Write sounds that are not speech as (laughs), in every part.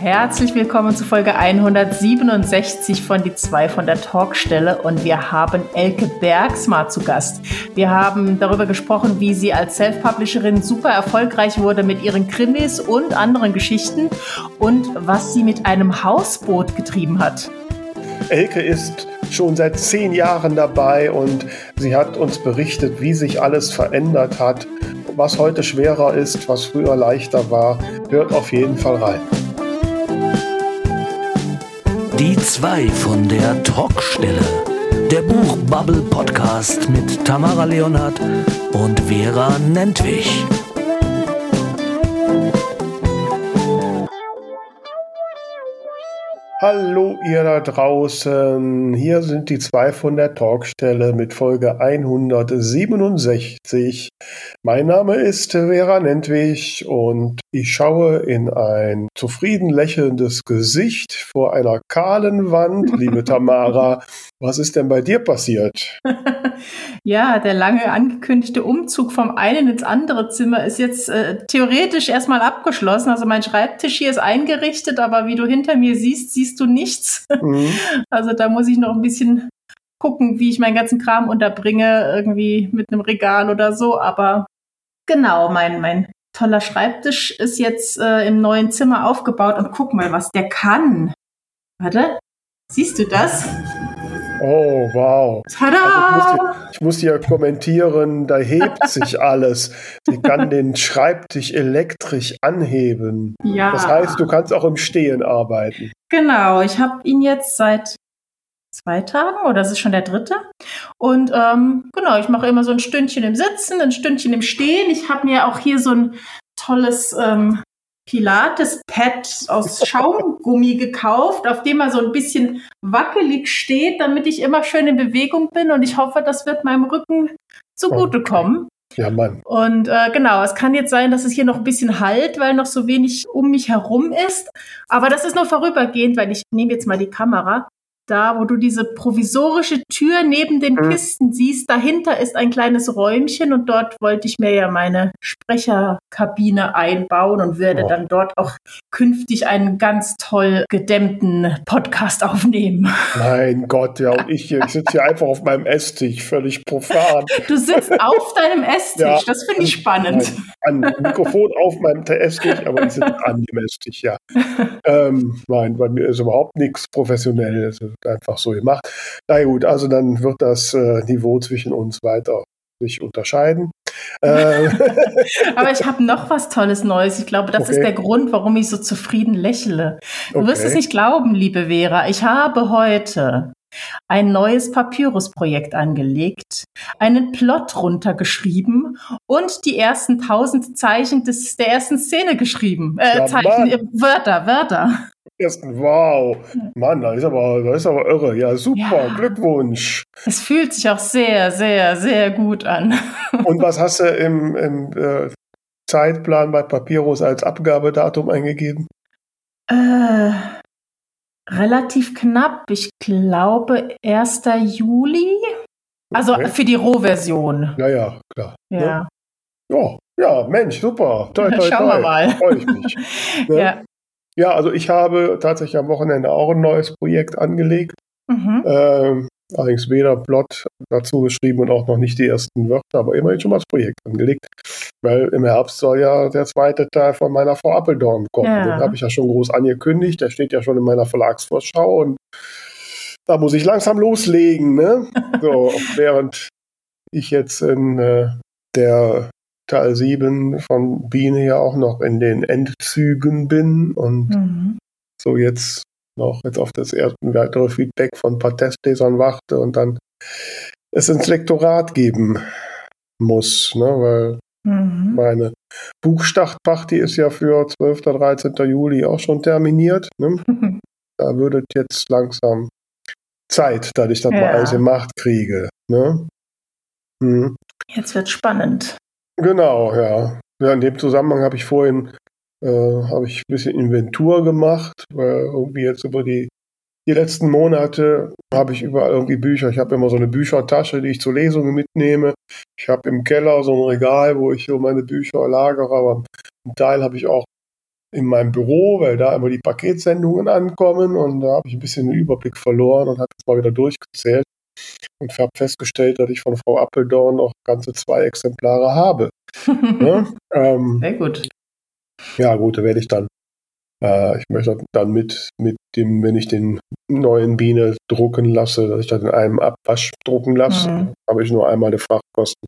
Herzlich willkommen zu Folge 167 von Die zwei von der Talkstelle und wir haben Elke Bergsma zu Gast. Wir haben darüber gesprochen, wie sie als Self-Publisherin super erfolgreich wurde mit ihren Krimis und anderen Geschichten und was sie mit einem Hausboot getrieben hat. Elke ist schon seit zehn Jahren dabei und sie hat uns berichtet, wie sich alles verändert hat, was heute schwerer ist, was früher leichter war. Hört auf jeden Fall rein. Die zwei von der Talkstelle. Der Buchbubble Podcast mit Tamara Leonhardt und Vera Nentwich. Hallo ihr da draußen, hier sind die zwei von der Talkstelle mit Folge 167. Mein Name ist Vera Nentwich und ich schaue in ein zufrieden lächelndes Gesicht vor einer kahlen Wand, (laughs) liebe Tamara. Was ist denn bei dir passiert? (laughs) ja, der lange angekündigte Umzug vom einen ins andere Zimmer ist jetzt äh, theoretisch erstmal abgeschlossen. Also mein Schreibtisch hier ist eingerichtet, aber wie du hinter mir siehst, siehst du nichts. Mhm. (laughs) Also da muss ich noch ein bisschen gucken, wie ich meinen ganzen Kram unterbringe, irgendwie mit einem Regal oder so. Aber genau, mein, mein toller Schreibtisch ist jetzt äh, im neuen Zimmer aufgebaut und guck mal, was der kann. Warte, siehst du das? Oh, wow. Tada! Also ich, musste ja kommentieren, da hebt (laughs) sich alles. Sie kann den Schreibtisch elektrisch anheben. Ja. Das heißt, du kannst auch im Stehen arbeiten. Genau, ich habe ihn jetzt seit zwei Tagen oder das ist schon der dritte. Und ähm, genau, ich mache immer so ein Stündchen im Sitzen, ein Stündchen im Stehen. Ich habe mir auch hier so ein tolles ähm, Pilates-Pad aus Schaumgummi gekauft, auf dem er so ein bisschen wackelig steht, damit ich immer schön in Bewegung bin und ich hoffe, das wird meinem Rücken zugutekommen. Ja, Mann. Und äh, genau, es kann jetzt sein, dass es hier noch ein bisschen halt, weil noch so wenig um mich herum ist. Aber das ist nur vorübergehend, weil ich nehme jetzt mal die Kamera da, wo du diese provisorische Tür neben den mhm. Kisten siehst, dahinter ist ein kleines Räumchen und dort wollte ich mir ja meine Sprecherkabine einbauen und werde oh. dann dort auch künftig einen ganz toll gedämmten Podcast aufnehmen. Mein Gott, ja, und ich hier, ich sitze hier einfach auf meinem Esstisch, völlig profan. Du sitzt auf deinem Esstisch, ja, das finde ich spannend. Ein Mikrofon auf meinem Esstisch, aber ich sitze an dem Esstisch, ja. (laughs) ähm, nein, bei mir ist überhaupt nichts Professionelles einfach so gemacht. Na gut, also dann wird das äh, Niveau zwischen uns weiter sich unterscheiden. Ähm. (laughs) Aber ich habe noch was Tolles Neues. Ich glaube, das okay. ist der Grund, warum ich so zufrieden lächle. Du okay. wirst es nicht glauben, liebe Vera. Ich habe heute ein neues Papyrus-Projekt angelegt, einen Plot runtergeschrieben und die ersten tausend Zeichen des, der ersten Szene geschrieben. Äh, Zeichen, äh, Wörter, Wörter ersten. Wow, Mann, das ist aber, das ist aber irre. Ja, super, ja. Glückwunsch. Es fühlt sich auch sehr, sehr, sehr gut an. Und was hast du im, im äh, Zeitplan bei Papyrus als Abgabedatum eingegeben? Äh, relativ knapp. Ich glaube 1. Juli. Also okay. für die Rohversion. Ja, ja, klar. Ja. Ja, ja, Mensch, super. Toi, toi, Schauen toi. wir mal. Freue ich mich. (laughs) Ne? ja. Ja, also ich habe tatsächlich am Wochenende auch ein neues Projekt angelegt. Mhm. Ähm, allerdings weder Plot dazu geschrieben und auch noch nicht die ersten Wörter, aber immerhin schon mal das Projekt angelegt. Weil im Herbst soll ja der zweite Teil von meiner Frau Appeldorn kommen. Ja. Den habe ich ja schon groß angekündigt. Der steht ja schon in meiner Verlagsvorschau und da muss ich langsam loslegen. Ne? (laughs) so, während ich jetzt in äh, der Teil 7 von Biene ja auch noch in den Endzügen bin und mhm. so jetzt noch jetzt auf das erste weitere Feedback von ein paar Testlesern warte und dann es ins Lektorat geben muss, ne, weil mhm. meine Buchstartpacht, die ist ja für 12. 13. Juli auch schon terminiert. Ne? Da würde jetzt langsam Zeit, dass ich das ja. mal alles gemacht kriege. Ne? Mhm. Jetzt wird spannend. Genau, ja. ja in dem Zusammenhang habe ich vorhin äh, habe ich ein bisschen Inventur gemacht, weil irgendwie jetzt über die, die letzten Monate habe ich überall irgendwie Bücher. Ich habe immer so eine Büchertasche, die ich zur Lesung mitnehme. Ich habe im Keller so ein Regal, wo ich so meine Bücher lagere, aber einen Teil habe ich auch in meinem Büro, weil da immer die Paketsendungen ankommen und da habe ich ein bisschen den Überblick verloren und habe jetzt mal wieder durchgezählt und habe festgestellt, dass ich von Frau Appeldorn noch ganze zwei Exemplare habe. ja? (laughs) ähm, Sehr gut. Ja, gut, da werde ich dann, äh, ich möchte dann mit, mit dem, wenn ich den neuen Biene drucken lasse, dass ich das in einem Abwasch drucken lasse, mhm. habe ich nur einmal die Frachtkosten.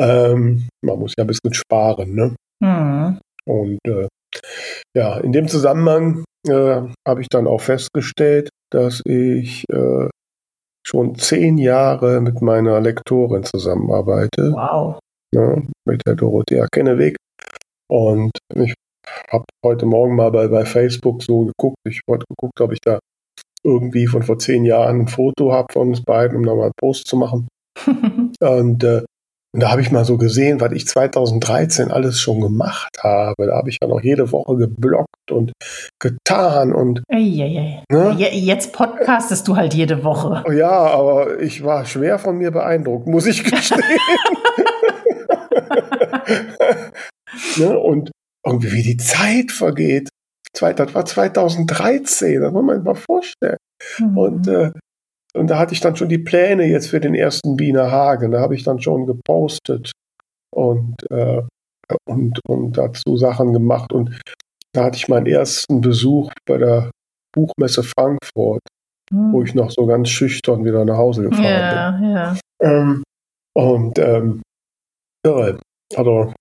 Ähm, man muss ja ein bisschen sparen, ne? Mhm. Und äh, ja, in dem Zusammenhang äh, habe ich dann auch festgestellt, dass ich äh, schon zehn Jahre mit meiner Lektorin zusammenarbeite. Wow. Ja, mit der Dorothea Kenneweg. Und ich habe heute Morgen mal bei, bei Facebook so geguckt. Ich wollte geguckt, ob ich da irgendwie von vor zehn Jahren ein Foto habe von uns beiden, um da mal einen Post zu machen. (laughs) und äh, und da habe ich mal so gesehen, was ich 2013 alles schon gemacht habe. Da habe ich ja noch jede Woche geblockt und getan und. Eieiei. Ne? Jetzt podcastest du halt jede Woche. Ja, aber ich war schwer von mir beeindruckt, muss ich gestehen. (laughs) ne? Und irgendwie wie die Zeit vergeht. Das war 2013, das muss man sich mal vorstellen. Mhm. Und äh, und da hatte ich dann schon die Pläne jetzt für den ersten Wiener Hagen. Da habe ich dann schon gepostet und, äh, und, und dazu Sachen gemacht. Und da hatte ich meinen ersten Besuch bei der Buchmesse Frankfurt, hm. wo ich noch so ganz schüchtern wieder nach Hause gefahren ja, bin. Ja. Ähm, und ähm, irre. Also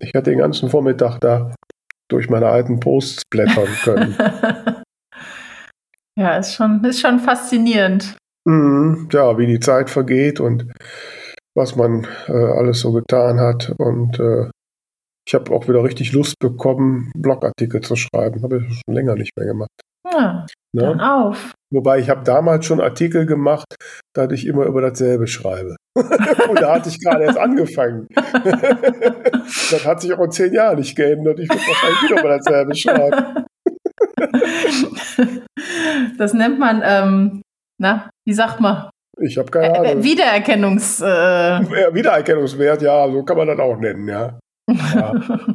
ich hätte den ganzen Vormittag da durch meine alten Posts blättern können. (laughs) ja, ist schon, ist schon faszinierend. Mhm, ja, wie die Zeit vergeht und was man äh, alles so getan hat. Und äh, ich habe auch wieder richtig Lust bekommen, Blogartikel zu schreiben. Habe ich schon länger nicht mehr gemacht. Ja, ne? dann auf. Wobei ich habe damals schon Artikel gemacht, da ich immer über dasselbe schreibe. (laughs) und da hatte ich gerade erst angefangen. (laughs) das hat sich auch in zehn Jahren nicht geändert. Ich würde wahrscheinlich wieder über dasselbe schreiben. (laughs) das nennt man ähm, na, wie sagt man? Ich habe keine Ahnung. Wiedererkennungs. Äh Wiedererkennungswert, ja, so kann man das auch nennen, ja. ja. (laughs)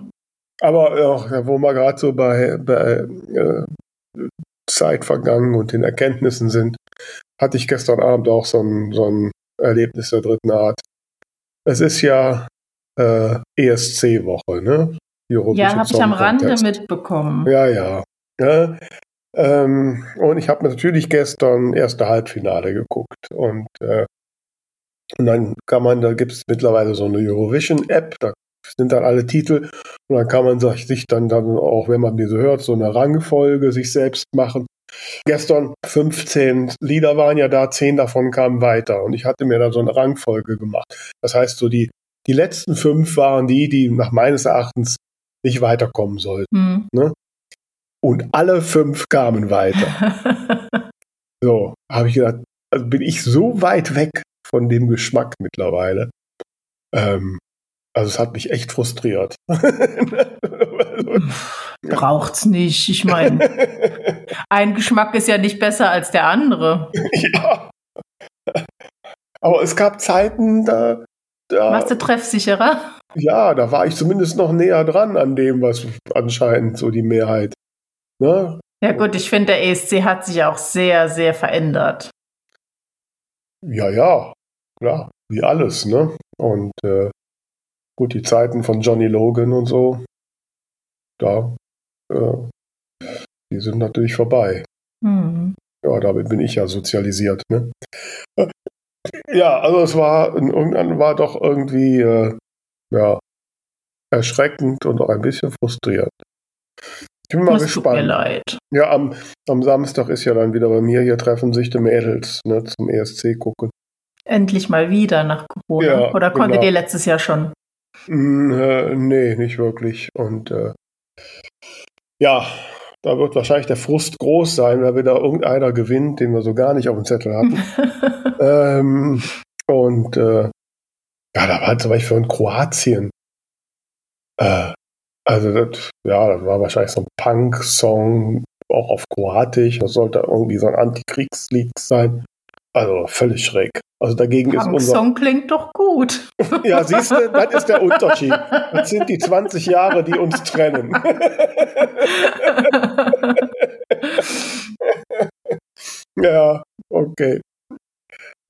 Aber ja, wo wir gerade so bei, bei äh, Zeit vergangen und den Erkenntnissen sind, hatte ich gestern Abend auch so ein, so ein Erlebnis der dritten Art. Es ist ja äh, ESC-Woche, ne? ja, habe ich am Rande mitbekommen. Ja, ja. ja ähm, und ich habe natürlich gestern erste Halbfinale geguckt. Und, äh, und dann kann man, da gibt es mittlerweile so eine Eurovision-App, da sind dann alle Titel und dann kann man sich dann, dann auch, wenn man diese hört, so eine Rangfolge sich selbst machen. Gestern 15 Lieder waren ja da, 10 davon kamen weiter und ich hatte mir da so eine Rangfolge gemacht. Das heißt, so die, die letzten fünf waren die, die nach meines Erachtens nicht weiterkommen sollten. Mhm. Ne? Und alle fünf kamen weiter. (laughs) so, habe ich gedacht, also bin ich so weit weg von dem Geschmack mittlerweile. Ähm, also es hat mich echt frustriert. (laughs) Braucht's nicht. Ich meine, (laughs) ein Geschmack ist ja nicht besser als der andere. Ja. Aber es gab Zeiten, da. da Warst du treffsicherer? Ja, da war ich zumindest noch näher dran an dem, was anscheinend so die Mehrheit Ne? Ja gut, ich finde, der ESC hat sich auch sehr, sehr verändert. Ja, ja, klar, wie alles, ne? Und äh, gut, die Zeiten von Johnny Logan und so, da, äh, die sind natürlich vorbei. Mhm. Ja, damit bin ich ja sozialisiert, ne? Ja, also es war, irgendwann war doch irgendwie, äh, ja, erschreckend und auch ein bisschen frustrierend. Ich bin mal das gespannt. Tut mir leid. Ja, am, am Samstag ist ja dann wieder bei mir, hier treffen sich die Mädels ne, zum ESC gucken. Endlich mal wieder nach Corona. Ja, Oder konntet genau. ihr letztes Jahr schon? Mm, äh, nee, nicht wirklich. Und äh, ja, da wird wahrscheinlich der Frust groß sein, weil wieder irgendeiner gewinnt, den wir so gar nicht auf dem Zettel hatten. (laughs) ähm, und äh, ja, da war zum Beispiel in Kroatien. Äh, also das, ja, das war wahrscheinlich so ein Punk-Song, auch auf Kroatisch. Das sollte irgendwie so ein Antikriegslied sein. Also völlig schräg. Also dagegen Punk ist unser Song klingt doch gut. ja, siehst du, das ist der Unterschied. Das sind die 20 Jahre, die uns trennen. (laughs) ja, okay.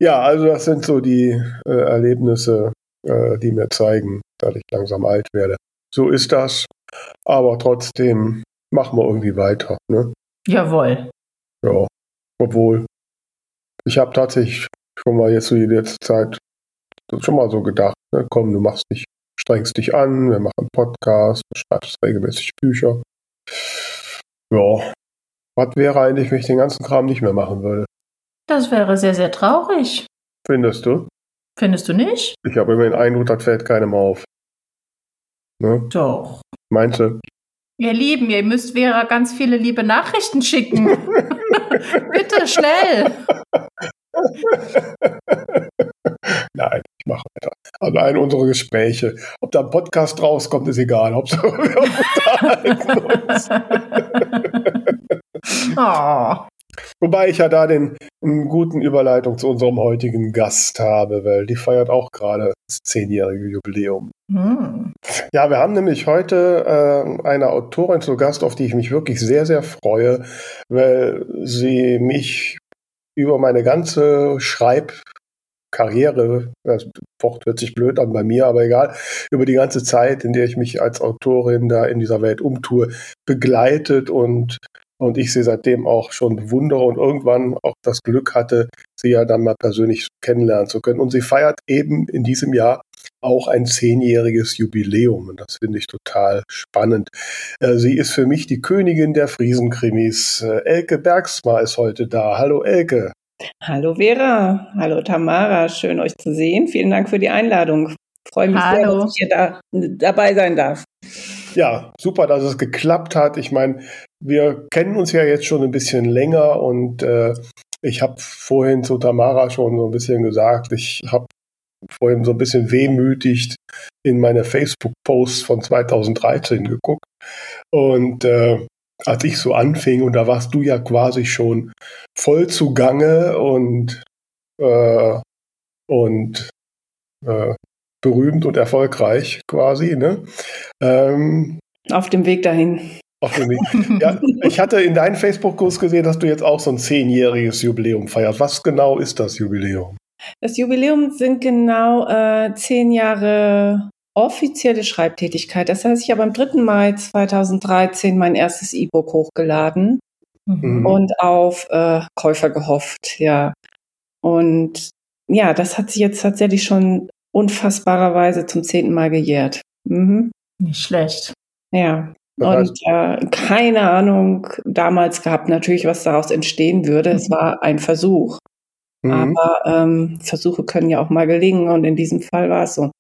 Ja, also das sind so die äh, Erlebnisse, äh, die mir zeigen, dass ich langsam alt werde. So ist das. Aber trotzdem machen wir irgendwie weiter. Ne? Jawohl. Ja, obwohl ich habe tatsächlich schon mal jetzt so die letzte Zeit schon mal so gedacht, ne, komm, du machst dich, strengst dich an, wir machen Podcasts, du schreibst regelmäßig Bücher. Ja, was wäre eigentlich, wenn ich den ganzen Kram nicht mehr machen würde? Das wäre sehr, sehr traurig. Findest du? Findest du nicht? Ich habe immer den Eindruck, das fällt keinem auf. Ne? Doch. Meinst du? Ihr Lieben, ihr müsst Vera ganz viele liebe Nachrichten schicken. (laughs) Bitte schnell. Nein, ich mache weiter. Also eine unserer Gespräche. Ob da ein Podcast rauskommt, ist egal. Hauptsache wir uns. (laughs) oh. Wobei ich ja da den einen guten Überleitung zu unserem heutigen Gast habe, weil die feiert auch gerade das zehnjährige Jubiläum. Hm. Ja, wir haben nämlich heute äh, eine Autorin zu Gast, auf die ich mich wirklich sehr, sehr freue, weil sie mich über meine ganze Schreibkarriere, das Wort hört sich blöd an bei mir, aber egal, über die ganze Zeit, in der ich mich als Autorin da in dieser Welt umtue, begleitet und und ich sie seitdem auch schon bewundere und irgendwann auch das Glück hatte, sie ja dann mal persönlich kennenlernen zu können. Und sie feiert eben in diesem Jahr auch ein zehnjähriges Jubiläum und das finde ich total spannend. Äh, sie ist für mich die Königin der Friesenkrimis. Äh, Elke Bergsma ist heute da. Hallo Elke. Hallo Vera, hallo Tamara, schön euch zu sehen. Vielen Dank für die Einladung. Ich freue mich Hallo. sehr, dass ich hier da, dabei sein darf. Ja, super, dass es geklappt hat. Ich meine, wir kennen uns ja jetzt schon ein bisschen länger und äh, ich habe vorhin zu Tamara schon so ein bisschen gesagt, ich habe vorhin so ein bisschen wehmütig in meine Facebook-Posts von 2013 geguckt. Und äh, als ich so anfing, und da warst du ja quasi schon voll zugange und, äh, und äh, berühmt und erfolgreich quasi. Ne? Ähm, Auf dem Weg dahin. Ja, ich hatte in deinem Facebook-Kurs gesehen, dass du jetzt auch so ein zehnjähriges Jubiläum feierst. Was genau ist das Jubiläum? Das Jubiläum sind genau äh, zehn Jahre offizielle Schreibtätigkeit. Das heißt, ich habe am 3. Mai 2013 mein erstes E-Book hochgeladen mhm. und auf äh, Käufer gehofft, ja. Und ja, das hat sich jetzt tatsächlich schon unfassbarerweise zum zehnten Mal gejährt. Mhm. Nicht schlecht. Ja. Und äh, keine Ahnung damals gehabt, natürlich, was daraus entstehen würde. Mhm. Es war ein Versuch. Mhm. Aber ähm, Versuche können ja auch mal gelingen und in diesem Fall war es so.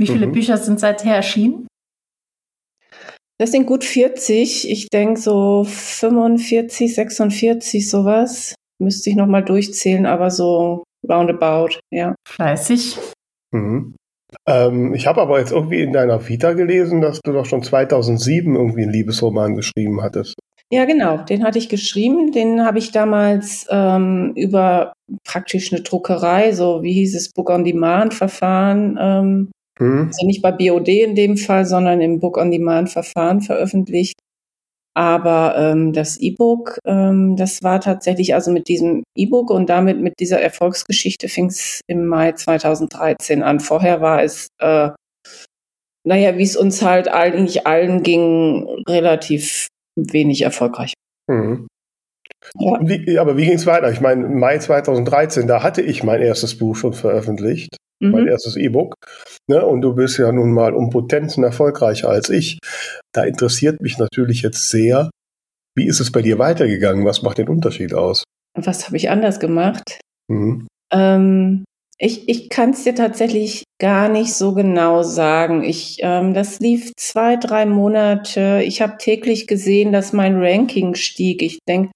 Wie viele mhm. Bücher sind seither erschienen? Das sind gut 40. Ich denke so 45, 46, sowas. Müsste ich nochmal durchzählen, aber so roundabout, ja. Fleißig. Mhm. Ähm, ich habe aber jetzt irgendwie in deiner Vita gelesen, dass du doch schon 2007 irgendwie einen Liebesroman geschrieben hattest. Ja, genau, den hatte ich geschrieben. Den habe ich damals ähm, über praktisch eine Druckerei, so wie hieß es, Book on Demand Verfahren, ähm, hm. also nicht bei BOD in dem Fall, sondern im Book on Demand Verfahren veröffentlicht. Aber ähm, das E-Book, ähm, das war tatsächlich also mit diesem E-Book und damit mit dieser Erfolgsgeschichte fing es im Mai 2013 an. Vorher war es, äh, naja, wie es uns halt eigentlich allen ging, relativ wenig erfolgreich. Mhm. Ja. Wie, aber wie ging es weiter? Ich meine, Mai 2013, da hatte ich mein erstes Buch schon veröffentlicht mhm. mein erstes E-Book. Ne? Und du bist ja nun mal um Potenzen erfolgreicher als ich. Da interessiert mich natürlich jetzt sehr, wie ist es bei dir weitergegangen? Was macht den Unterschied aus? Was habe ich anders gemacht? Mhm. Ähm, ich ich kann es dir tatsächlich gar nicht so genau sagen. Ich, ähm, das lief zwei, drei Monate. Ich habe täglich gesehen, dass mein Ranking stieg. Ich denke,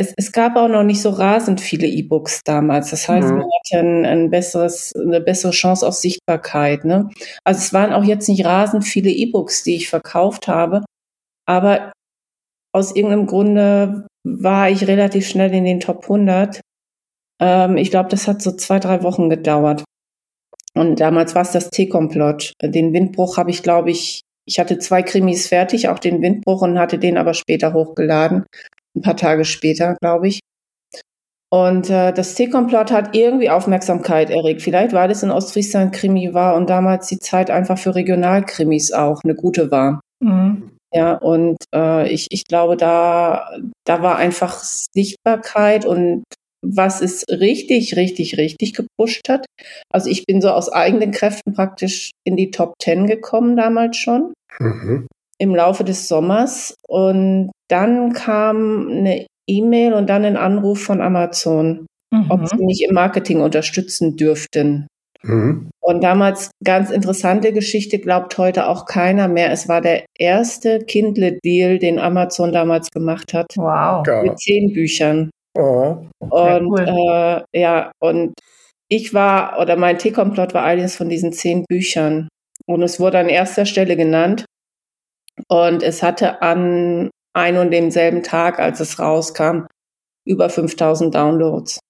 es, es gab auch noch nicht so rasend viele E-Books damals. Das heißt, mhm. man hatte ein, ein, besseres, eine bessere Chance auf Sichtbarkeit. Ne? Also es waren auch jetzt nicht rasend viele E-Books, die ich verkauft habe, aber aus irgendeinem Grunde war ich relativ schnell in den Top 100 Ähm, ich glaube, das hat so zwei, drei Wochen gedauert. Und damals war es das T-Komplott. Den Windbruch habe ich, glaube ich, ich hatte zwei Krimis fertig, auch den Windbruch und hatte den aber später hochgeladen. Ein paar Tage später, glaube ich. Und äh, das T-Komplott hat irgendwie Aufmerksamkeit erregt. Vielleicht, weil es in Ostfriesland Krimi war und damals die Zeit einfach für Regionalkrimis auch eine gute war. Mhm. Ja, und äh, ich, ich glaube, da, da war einfach Sichtbarkeit und was es richtig, richtig, richtig gepusht hat. Also ich bin so aus eigenen Kräften praktisch in die Top Ten gekommen damals schon. Mhm. Im Laufe des Sommers. Und dann kam eine E-Mail und dann ein Anruf von Amazon, mhm. ob sie mich im Marketing unterstützen dürften. Mhm. Und damals ganz interessante Geschichte, glaubt heute auch keiner mehr. Es war der erste Kindle-Deal, den Amazon damals gemacht hat. Wow. Mit zehn Büchern. Oh. Und cool. äh, ja, und ich war, oder mein T-Komplott war eines von diesen zehn Büchern. Und es wurde an erster Stelle genannt. Und es hatte an ein und demselben Tag, als es rauskam, über 5000 Downloads.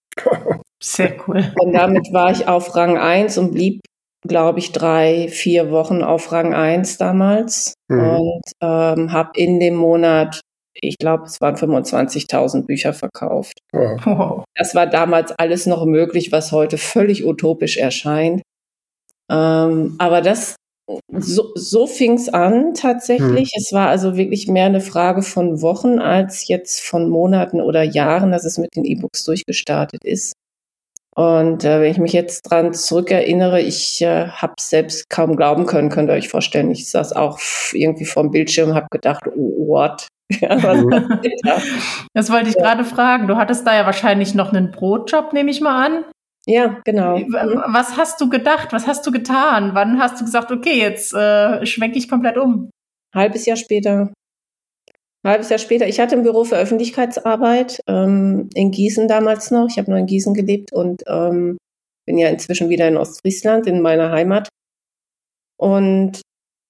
Sehr cool. Und damit war ich auf Rang 1 und blieb, glaube ich, drei, vier Wochen auf Rang 1 damals. Mhm. Und ähm, habe in dem Monat, ich glaube, es waren 25.000 Bücher verkauft. Wow. Das war damals alles noch möglich, was heute völlig utopisch erscheint. Ähm, aber das so, so fing es an tatsächlich. Hm. Es war also wirklich mehr eine Frage von Wochen als jetzt von Monaten oder Jahren, dass es mit den E-Books durchgestartet ist. Und äh, wenn ich mich jetzt dran zurückerinnere, ich äh, habe selbst kaum glauben können, könnt ihr euch vorstellen. Ich saß auch irgendwie vorm Bildschirm, habe gedacht, oh, what? (laughs) das wollte ich ja. gerade fragen. Du hattest da ja wahrscheinlich noch einen Brotjob, nehme ich mal an. Ja, genau. Was hast du gedacht? Was hast du getan? Wann hast du gesagt, okay, jetzt äh, schwenke ich komplett um? Halbes Jahr später. Halbes Jahr später. Ich hatte ein Büro für Öffentlichkeitsarbeit ähm, in Gießen damals noch. Ich habe nur in Gießen gelebt und ähm, bin ja inzwischen wieder in Ostfriesland, in meiner Heimat. Und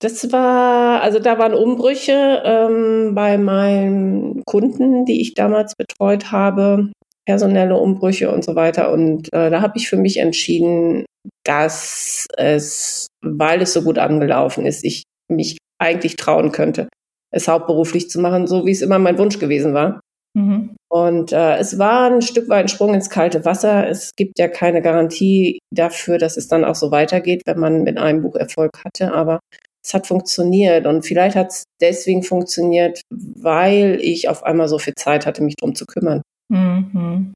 das war, also da waren Umbrüche ähm, bei meinen Kunden, die ich damals betreut habe personelle Umbrüche und so weiter. Und äh, da habe ich für mich entschieden, dass es, weil es so gut angelaufen ist, ich mich eigentlich trauen könnte, es hauptberuflich zu machen, so wie es immer mein Wunsch gewesen war. Mhm. Und äh, es war ein Stück weit ein Sprung ins kalte Wasser. Es gibt ja keine Garantie dafür, dass es dann auch so weitergeht, wenn man mit einem Buch Erfolg hatte. Aber es hat funktioniert und vielleicht hat es deswegen funktioniert, weil ich auf einmal so viel Zeit hatte, mich drum zu kümmern. Mhm.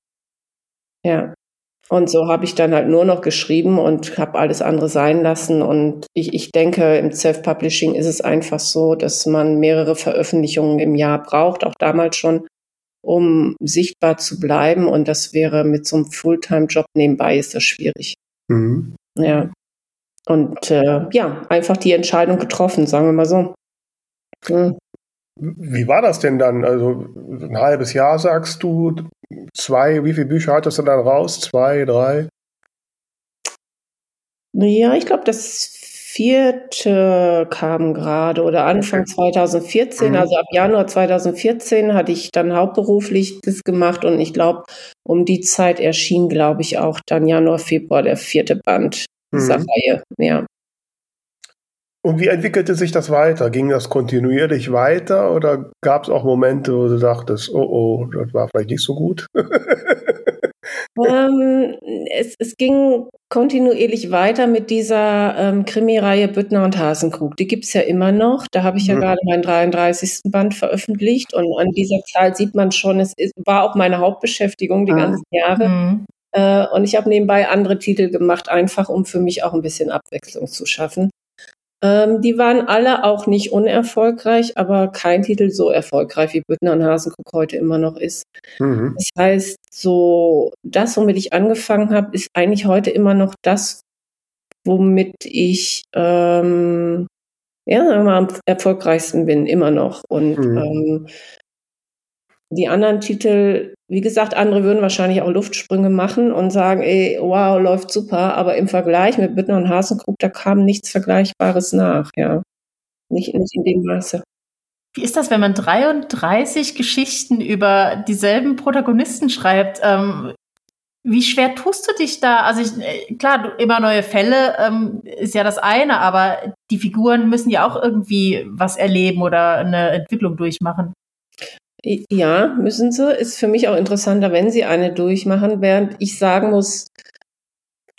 Ja. Und so habe ich dann halt nur noch geschrieben und habe alles andere sein lassen. Und ich, ich denke, im Self-Publishing ist es einfach so, dass man mehrere Veröffentlichungen im Jahr braucht, auch damals schon, um sichtbar zu bleiben. Und das wäre mit so einem Fulltime-Job nebenbei ist das schwierig. Mhm. Ja. Und äh, ja, einfach die Entscheidung getroffen, sagen wir mal so. Mhm. Wie war das denn dann? Also ein halbes Jahr sagst du, zwei, wie viele Bücher hattest du dann raus? Zwei, drei? Ja, ich glaube, das vierte kam gerade oder Anfang okay. 2014, mhm. also ab Januar 2014 hatte ich dann hauptberuflich das gemacht und ich glaube, um die Zeit erschien, glaube ich, auch dann Januar, Februar der vierte Band dieser mhm. Reihe. Ja. Und wie entwickelte sich das weiter? Ging das kontinuierlich weiter oder gab es auch Momente, wo du dachtest, oh oh, das war vielleicht nicht so gut? (laughs) ähm, es, es, ging kontinuierlich weiter mit dieser ähm, Krimireihe Büttner und Hasenkrug. Die gibt es ja immer noch. Da habe ich ja mhm. gerade meinen 33. Band veröffentlicht und an dieser Zahl sieht man schon, es ist, war auch meine Hauptbeschäftigung die mhm. ganzen Jahre. Mhm. Äh, und ich habe nebenbei andere Titel gemacht, einfach um für mich auch ein bisschen Abwechslung zu schaffen. Ähm, die waren alle auch nicht unerfolgreich, aber kein Titel so erfolgreich, wie Büttner und Hasenkuck heute immer noch ist. Mhm. Das heißt, so das, womit ich angefangen habe, ist eigentlich heute immer noch das, womit ich ähm, ja, am erfolgreichsten bin, immer noch. Und mhm. ähm, die anderen Titel, wie gesagt, andere würden wahrscheinlich auch Luftsprünge machen und sagen, ey, wow, läuft super, aber im Vergleich mit Büttner und Hasenkrug, da kam nichts Vergleichbares nach, ja. Nicht, nicht in dem Maße. Wie ist das, wenn man 33 Geschichten über dieselben Protagonisten schreibt? Ähm, Wie schwer tust du dich da? Also ich, äh, klar, du, immer neue Fälle ähm, ist ja das eine, aber die Figuren müssen ja auch irgendwie was erleben oder eine Entwicklung durchmachen. Ja, müssen sie. Ist für mich auch interessanter, wenn sie eine durchmachen, während ich sagen muss,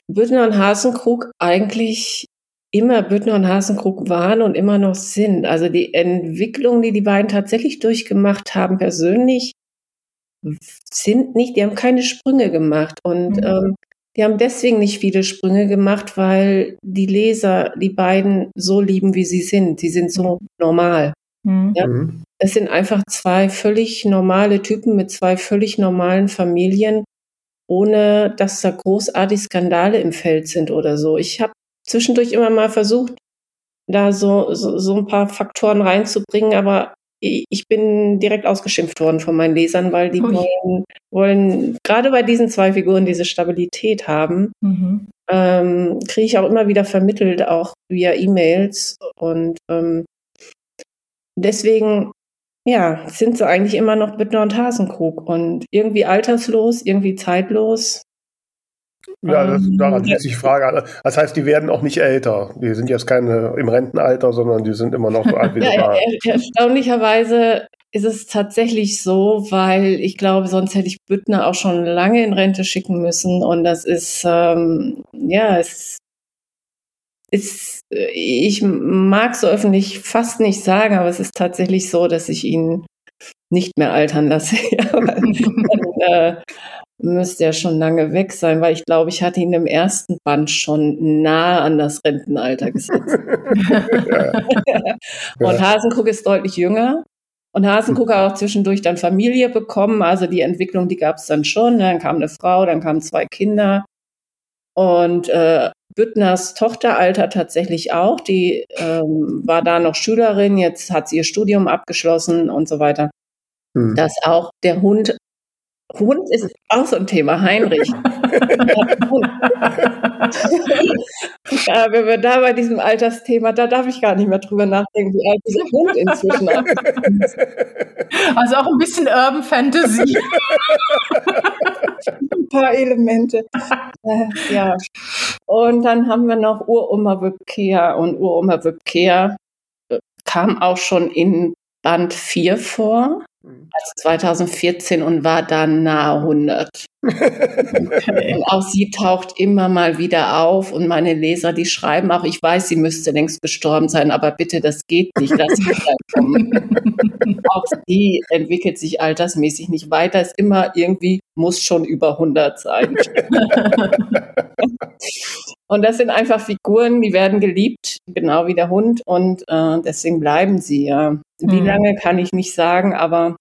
Büttner und Hasenkrug eigentlich immer Büttner und Hasenkrug waren und immer noch sind. Also die Entwicklung, die die beiden tatsächlich durchgemacht haben, persönlich, sind nicht, die haben keine Sprünge gemacht und mhm. ähm, die haben deswegen nicht viele Sprünge gemacht, weil die Leser die beiden so lieben, wie sie sind. Sie sind so normal. Mhm. Ja? Mhm. Es sind einfach zwei völlig normale Typen mit zwei völlig normalen Familien, ohne dass da großartig Skandale im Feld sind oder so. Ich habe zwischendurch immer mal versucht, da so, so, so ein paar Faktoren reinzubringen, aber ich bin direkt ausgeschimpft worden von meinen Lesern, weil die wollen, wollen gerade bei diesen zwei Figuren diese Stabilität haben. Mhm. Ähm, Kriege ich auch immer wieder vermittelt, auch via E-Mails. Und ähm, deswegen, ja, sind sie eigentlich immer noch Bittner und Hasenkrug und irgendwie alterslos, irgendwie zeitlos. Ja, das, ähm, daran schließt sich die Frage. Das heißt, die werden auch nicht älter. Die sind jetzt keine im Rentenalter, sondern die sind immer noch so alt wie (laughs) sie ja, Erstaunlicherweise ist es tatsächlich so, weil ich glaube, sonst hätte ich Büttner auch schon lange in Rente schicken müssen. Und das ist, ähm, ja, es ist, ich mag so öffentlich fast nicht sagen, aber es ist tatsächlich so, dass ich ihn nicht mehr altern lasse. (laughs) äh, müsste ja schon lange weg sein, weil ich glaube, ich hatte ihn im ersten Band schon nahe an das Rentenalter gesetzt. (laughs) und Hasenkuck ist deutlich jünger. Und Hasenkuck hat auch zwischendurch dann Familie bekommen. Also die Entwicklung, die gab es dann schon. Dann kam eine Frau, dann kamen zwei Kinder. Und äh, Büttners Tochteralter tatsächlich auch. Die ähm, war da noch Schülerin, jetzt hat sie ihr Studium abgeschlossen und so weiter. Hm. Dass auch der Hund Hund ist auch so ein Thema, Heinrich. (laughs) ja, wenn wir da bei diesem Altersthema, da darf ich gar nicht mehr drüber nachdenken, wie alt dieser Hund inzwischen ist. Also auch ein bisschen Urban Fantasy. ein paar Elemente. Äh, ja. Und dann haben wir noch Uroma Wöbkea und Uroma Wöbkea äh, kam auch schon in Band 4 vor. Also 2014 und war dann nahe 100. Okay. (laughs) Und auch sie taucht immer mal wieder auf und meine Leser, die schreiben auch, ich weiß, sie müsste längst gestorben sein, aber bitte, das geht nicht, lass (laughs) kommen. auch sie entwickelt sich altersmäßig nicht weiter, ist immer irgendwie, muss schon über 100 sein. (laughs) und das sind einfach Figuren, die werden geliebt, genau wie der Hund und äh, deswegen bleiben sie, ja. Wie mhm. lange kann ich nicht sagen, aber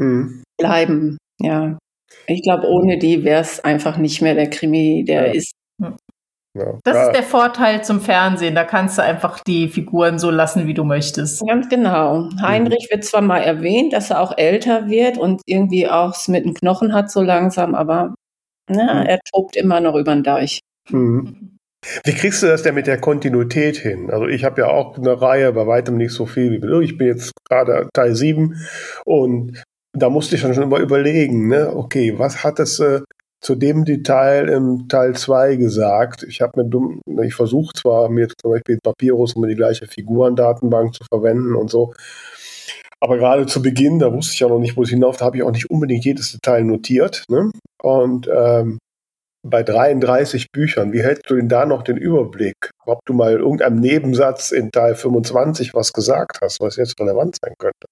mhm. bleiben, ja. Ich glaube, ohne die wäre es einfach nicht mehr der Krimi, der ja. ist. Ja. Das ja. ist der Vorteil zum Fernsehen. Da kannst du einfach die Figuren so lassen, wie du möchtest. Ganz genau. Heinrich mhm. wird zwar mal erwähnt, dass er auch älter wird und irgendwie auch es mit den Knochen hat so langsam, aber na, mhm. er tobt immer noch über den Deich. Mhm. Wie kriegst du das denn mit der Kontinuität hin? Also ich habe ja auch eine Reihe, bei weitem nicht so viel wie du. Ich bin jetzt gerade Teil 7 und da musste ich dann schon mal überlegen, ne? okay, was hat es äh, zu dem Detail im Teil 2 gesagt? Ich habe mir dumm, ne, ich versuche zwar mir zum Beispiel Papyrus um die gleiche Figurendatenbank zu verwenden und so, aber gerade zu Beginn, da wusste ich ja noch nicht, wo es hinauf, da habe ich auch nicht unbedingt jedes Detail notiert. Ne? Und ähm, bei 33 Büchern, wie hältst du denn da noch den Überblick? Ob du mal irgendeinem Nebensatz in Teil 25 was gesagt hast, was jetzt relevant sein könnte?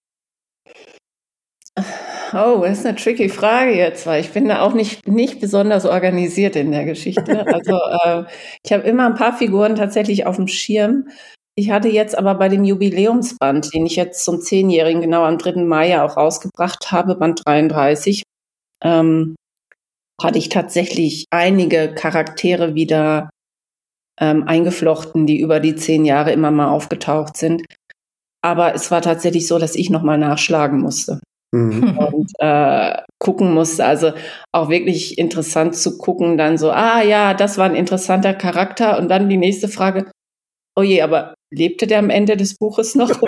Oh, das ist eine tricky Frage jetzt, weil ich bin da auch nicht, nicht besonders organisiert in der Geschichte. (laughs) Also äh, ich habe immer ein paar Figuren tatsächlich auf dem Schirm. Ich hatte jetzt aber bei dem Jubiläumsband, den ich jetzt zum Zehnjährigen genau am 3. Mai ja auch rausgebracht habe, Band 33, ähm, hatte ich tatsächlich einige Charaktere wieder ähm, eingeflochten, die über die zehn Jahre immer mal aufgetaucht sind. Aber es war tatsächlich so, dass ich nochmal nachschlagen musste. Mhm. Und äh, gucken musste. Also auch wirklich interessant zu gucken, dann so, ah ja, das war ein interessanter Charakter. Und dann die nächste Frage, oh je, aber lebte der am Ende des Buches noch? (laughs)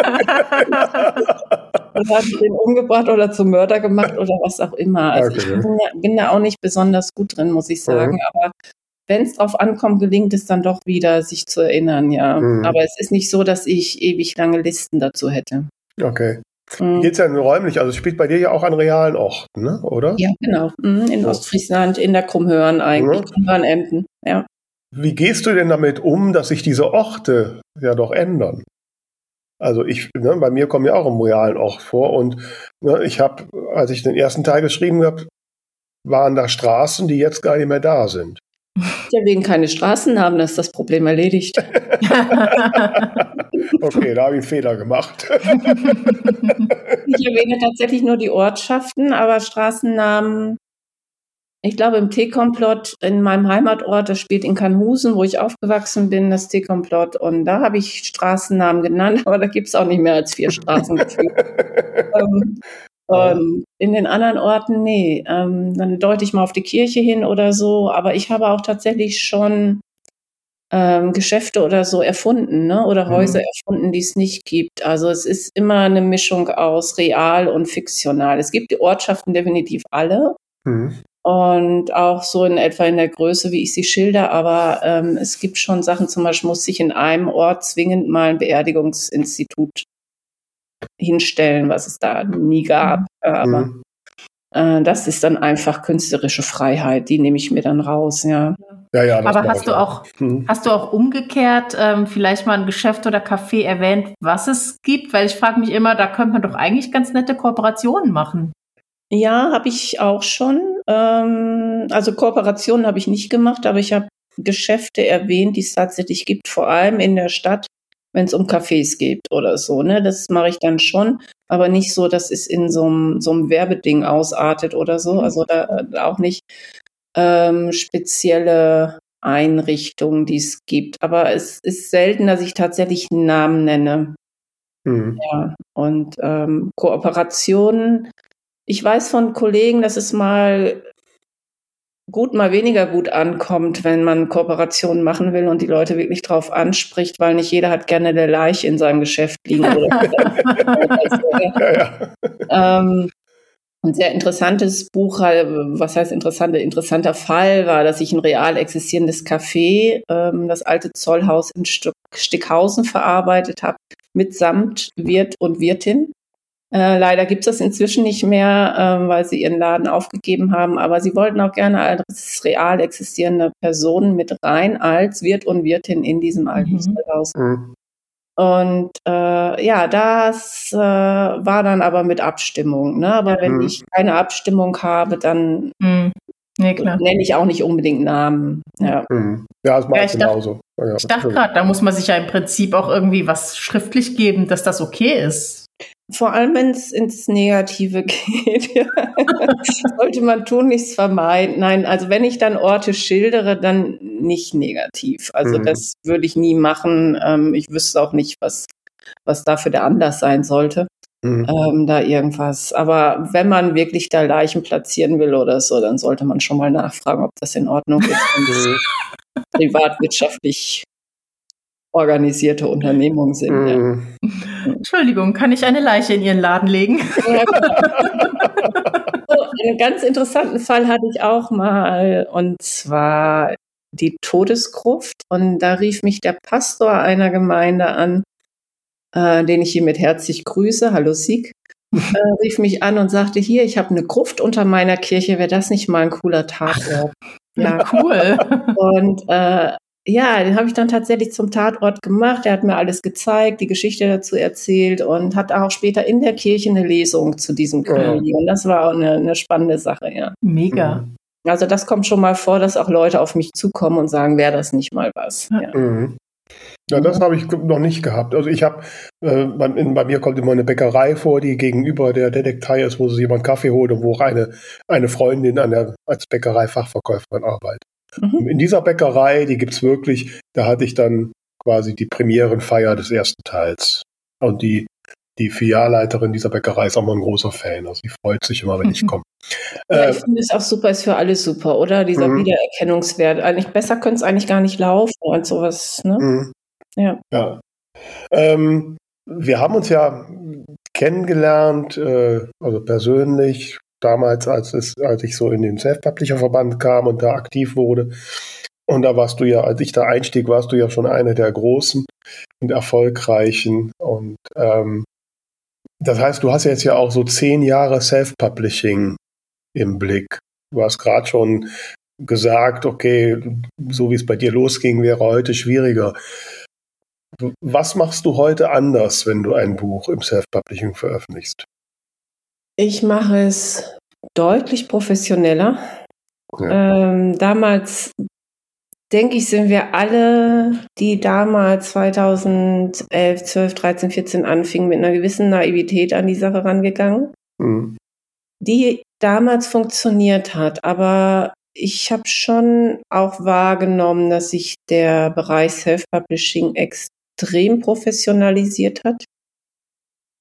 und hat den umgebracht oder zum Mörder gemacht oder was auch immer. Also okay. ich bin, bin, da auch nicht besonders gut drin, muss ich sagen. Mhm. Aber wenn es drauf ankommt, gelingt es dann doch wieder, sich zu erinnern, ja. Mhm. Aber es ist nicht so, dass ich ewig lange Listen dazu hätte. Okay. Mhm. Geht es ja räumlich, also es spielt bei dir ja auch an realen Orten, ne? oder? Ja, genau. Mhm, in Ostfriesland, in der Krummhörn eigentlich, mhm. Krummhörn-Emden, ja. Wie gehst du denn damit um, dass sich diese Orte ja doch ändern? Also ich, ne, bei mir kommen ja auch im realen Ort vor und ne, ich habe, als ich den ersten Teil geschrieben habe, waren da Straßen, die jetzt gar nicht mehr da sind. Wegen keine Straßen haben, das ist das Problem erledigt. (laughs) okay, da habe ich einen Fehler gemacht. (laughs) ich erwähne tatsächlich nur die Ortschaften, aber Straßennamen ich glaube, im T-Komplott in meinem Heimatort, das spielt in Kanhusen, wo ich aufgewachsen bin, das T-Komplott. Und da habe ich Straßennamen genannt, (laughs) aber da gibt es auch nicht mehr als vier Straßen ähm, und in den anderen Orten, nee. Ähm, dann deute ich mal auf die Kirche hin oder so. Aber ich habe auch tatsächlich schon ähm, Geschäfte oder so erfunden, ne? Oder mhm. Häuser erfunden, die es nicht gibt. Also es ist immer eine Mischung aus real und fiktional. Es gibt die Ortschaften definitiv alle. Mhm und auch so in etwa in der Größe, wie ich sie schilder. Aber ähm, es gibt schon Sachen, zum Beispiel muss sich in einem Ort zwingend mal ein Beerdigungsinstitut hinstellen, was es da nie gab. Aber mhm. äh, das ist dann einfach künstlerische Freiheit, die nehme ich mir dann raus, ja. Ja, ja, Aber hast du auch, mhm. hast du auch umgekehrt ähm, vielleicht mal ein Geschäft oder Café erwähnt, was es gibt? Weil ich frage mich immer, da könnte man doch eigentlich ganz nette Kooperationen machen. Ja, habe ich auch schon. Ähm, also Kooperationen habe ich nicht gemacht, aber ich habe Geschäfte erwähnt, die es tatsächlich gibt, vor allem in der Stadt, wenn es um Cafés geht oder so. Ne? Das mache ich dann schon, aber nicht so, dass es in so einem Werbeding ausartet oder so. Mhm. Also da, da auch nicht ähm, spezielle Einrichtungen, die es gibt. Aber es ist selten, dass ich tatsächlich einen Namen nenne. Mhm. Ja, und ähm, Kooperationen ich weiß von Kollegen, dass es mal gut, mal weniger gut ankommt, wenn man Kooperationen machen will und die Leute wirklich drauf anspricht, weil nicht jeder hat gerne eine Leiche in seinem Geschäft liegen. (laughs) ja, ja. Ähm, ein sehr interessantes Buch, äh, was heißt interessante, interessanter Fall war, dass ich ein real existierendes Café, ähm, das alte Zollhaus in Stickhausen verarbeitet habe, mitsamt Wirt und Wirtin. Äh, leider gibt es das inzwischen nicht mehr, ähm, weil sie ihren Laden aufgegeben haben. Aber sie wollten auch gerne als real existierende Person mit rein als Wirt und Wirtin in diesem alten mhm. Haus. Mhm. Und äh, ja, das äh, war dann aber mit Abstimmung. Ne? Aber wenn mhm. ich keine Abstimmung habe, dann mhm. nee, nenne ich auch nicht unbedingt Namen. Ja, mhm. ja das mache ja, ich genauso. Dachte, ich dachte gerade, da muss man sich ja im Prinzip auch irgendwie was schriftlich geben, dass das okay ist. Vor allem, wenn es ins Negative (laughs) geht, ja. (laughs) sollte man tun, nichts vermeiden. Nein, also wenn ich dann Orte schildere, dann nicht negativ. Also mhm. das würde ich nie machen. Ähm, ich wüsste auch nicht, was, was dafür der Anlass sein sollte. Mhm. Ähm, da irgendwas. Aber wenn man wirklich da Leichen platzieren will oder so, dann sollte man schon mal nachfragen, ob das in Ordnung ist (laughs) und privatwirtschaftlich organisierte Unternehmungen sind. Mhm. Ja. Entschuldigung, kann ich eine Leiche in Ihren Laden legen? (laughs) Ja, so, einen ganz interessanten Fall hatte ich auch mal und zwar die Todesgruft und da rief mich der Pastor einer Gemeinde an, äh, den ich hiermit herzlich grüße, hallo Sieg, (laughs) äh, rief mich an und sagte, hier, ich habe eine Gruft unter meiner Kirche, wäre das nicht mal ein cooler Tatort? (laughs) Ja, cool. Und äh, ja, den habe ich dann tatsächlich zum Tatort gemacht. Er hat mir alles gezeigt, die Geschichte dazu erzählt und hat auch später in der Kirche eine Lesung zu diesem Krimi. Ja. Und das war auch eine, eine, spannende Sache, ja. Mega. Mhm. Also das kommt schon mal vor, dass auch Leute auf mich zukommen und sagen, wäre das nicht mal was. Ja. Mhm. Ja, das habe ich noch nicht gehabt. Also ich habe, äh, bei mir kommt immer eine Bäckerei vor, die gegenüber der Detektei ist, wo sich jemand Kaffee holt und wo auch eine, eine Freundin an der, als Bäckerei-Fachverkäuferin arbeitet. Mhm. In dieser Bäckerei, die gibt es wirklich, da hatte ich dann quasi die Premierenfeier des ersten Teils. Und die, die Filialleiterin dieser Bäckerei ist auch mal ein großer Fan. Also sie freut sich immer, wenn ich komme. Ja, äh, ich finde es auch super, ist für alle super, oder? Dieser mhm. Wiedererkennungswert. Eigentlich besser könnte es eigentlich gar nicht laufen und sowas. Ne? Mhm. Ja. ja. Ähm, wir haben uns ja kennengelernt, äh, also persönlich, damals, als, es, als ich so in den Self-Publisher-Verband kam und da aktiv wurde. Und da warst du ja, als ich da einstieg, warst du ja schon eine der großen und erfolgreichen. Und ähm, das heißt, du hast jetzt ja auch so zehn Jahre Self-Publishing im Blick. Du hast gerade schon gesagt, okay, so wie es bei dir losging, wäre heute schwieriger. Was machst du heute anders, wenn du ein Buch im Self-Publishing veröffentlichst? Ich mache es deutlich professioneller. Ja. Ähm, damals, denke ich, sind wir alle, die damals 2011, 12, 13, 14 anfingen, mit einer gewissen Naivität an die Sache rangegangen, mhm. die damals funktioniert hat. Aber ich habe schon auch wahrgenommen, dass sich der Bereich Self-Publishing extrem professionalisiert hat.